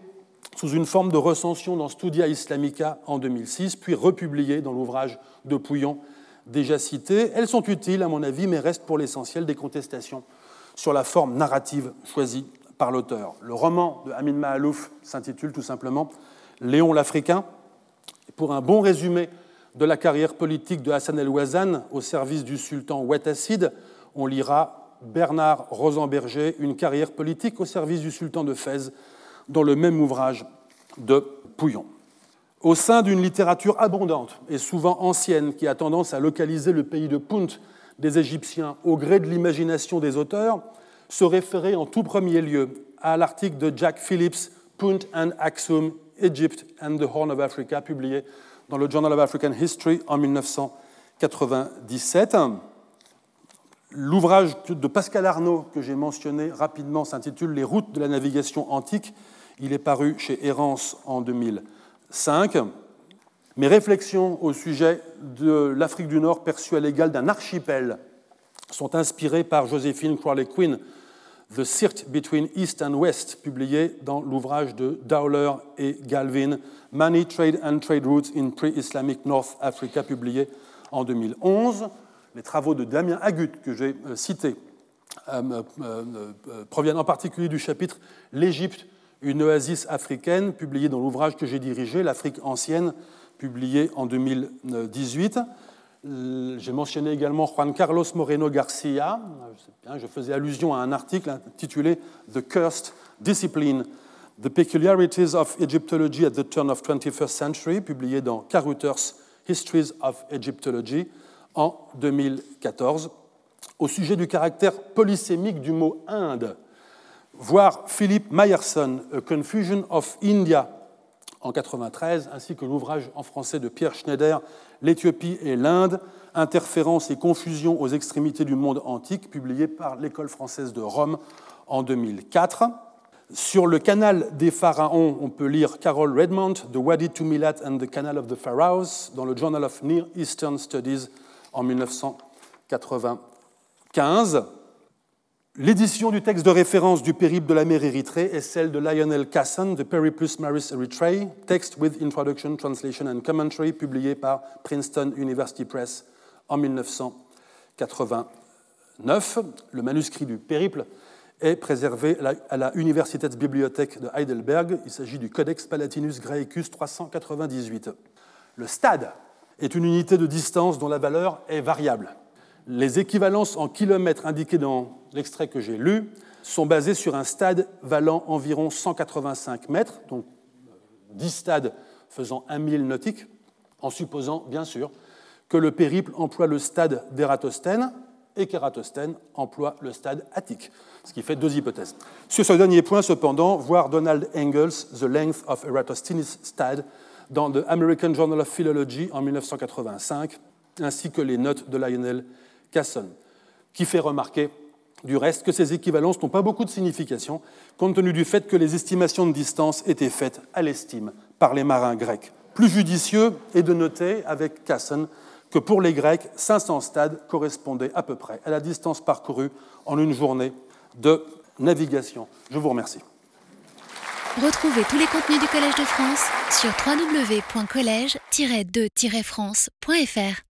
Speaker 2: sous une forme de recension dans Studia Islamica en 2006, puis republiées dans l'ouvrage de Pouillon déjà cité. Elles sont utiles, à mon avis, mais restent pour l'essentiel des contestations sur la forme narrative choisie par l'auteur. Le roman de Amin Mahalouf s'intitule tout simplement Léon l'Africain. Pour un bon résumé de la carrière politique de Hassan el-Wazan au service du sultan Ouattacide, on lira Bernard Rosenberger, Une carrière politique au service du sultan de Fès, dans le même ouvrage de Pouillon. Au sein d'une littérature abondante et souvent ancienne qui a tendance à localiser le pays de Punt des Égyptiens au gré de l'imagination des auteurs, se référer en tout premier lieu à l'article de Jack Phillips, Punt and Aksum, Egypt and the Horn of Africa, publié dans le Journal of African History en 1997. L'ouvrage de Pascal Arnaud que j'ai mentionné rapidement s'intitule Les routes de la navigation antique. Il est paru chez Errance en 2005. Mes réflexions au sujet de l'Afrique du Nord perçue à l'égal d'un archipel sont inspirées par Joséphine Crowley Quinn, The Sirt Between East and West, publié dans l'ouvrage de Dowler et Galvin, Money, Trade and Trade Routes in Pre-Islamic North Africa, publié en 2011. Les travaux de Damien Agut, que j'ai cités, proviennent en particulier du chapitre L'Égypte, une oasis africaine, publié dans l'ouvrage que j'ai dirigé, L'Afrique ancienne, publié en 2018. J'ai mentionné également Juan Carlos Moreno Garcia. Je faisais allusion à un article intitulé The Cursed Discipline The Peculiarities of Egyptology at the Turn of 21st Century, publié dans Caruthers Histories of Egyptology en 2014, au sujet du caractère polysémique du mot Inde. Voir Philippe Meyerson, A Confusion of India, en 1993, ainsi que l'ouvrage en français de Pierre Schneider, L'Éthiopie et l'Inde, interférences et confusions aux extrémités du monde antique, publié par l'École française de Rome en 2004. Sur le canal des pharaons, on peut lire Carol Redmond, The Wadi to Milat and the Canal of the Pharaohs, dans le Journal of Near Eastern Studies en 1995. L'édition du texte de référence du périple de la mer Érythrée est celle de Lionel Casson, The Periplus Maris Erythrae, Text with Introduction, Translation and Commentary, publié par Princeton University Press en 1989. Le manuscrit du périple est préservé à la Universitätsbibliothek de Heidelberg. Il s'agit du Codex Palatinus Graecus 398. Le stade est une unité de distance dont la valeur est variable. Les équivalences en kilomètres indiquées dans l'extrait que j'ai lu sont basées sur un stade valant environ 185 mètres, donc 10 stades faisant 1000 nautiques, en supposant bien sûr que le périple emploie le stade d'Ératosthène et qu'Ératosthène emploie le stade attique, ce qui fait deux hypothèses. Sur ce dernier point, cependant, voir Donald Engels, The Length of Eratosthenes Stad, dans The American Journal of Philology en 1985, ainsi que les notes de Lionel Casson, qui fait remarquer du reste que ces équivalences n'ont pas beaucoup de signification, compte tenu du fait que les estimations de distance étaient faites à l'estime par les marins grecs. Plus judicieux est de noter, avec Casson, que pour les Grecs, 500 stades correspondaient à peu près à la distance parcourue en une journée de navigation. Je vous remercie.
Speaker 1: Retrouvez tous les contenus du Collège de France sur www.colège-2-france.fr.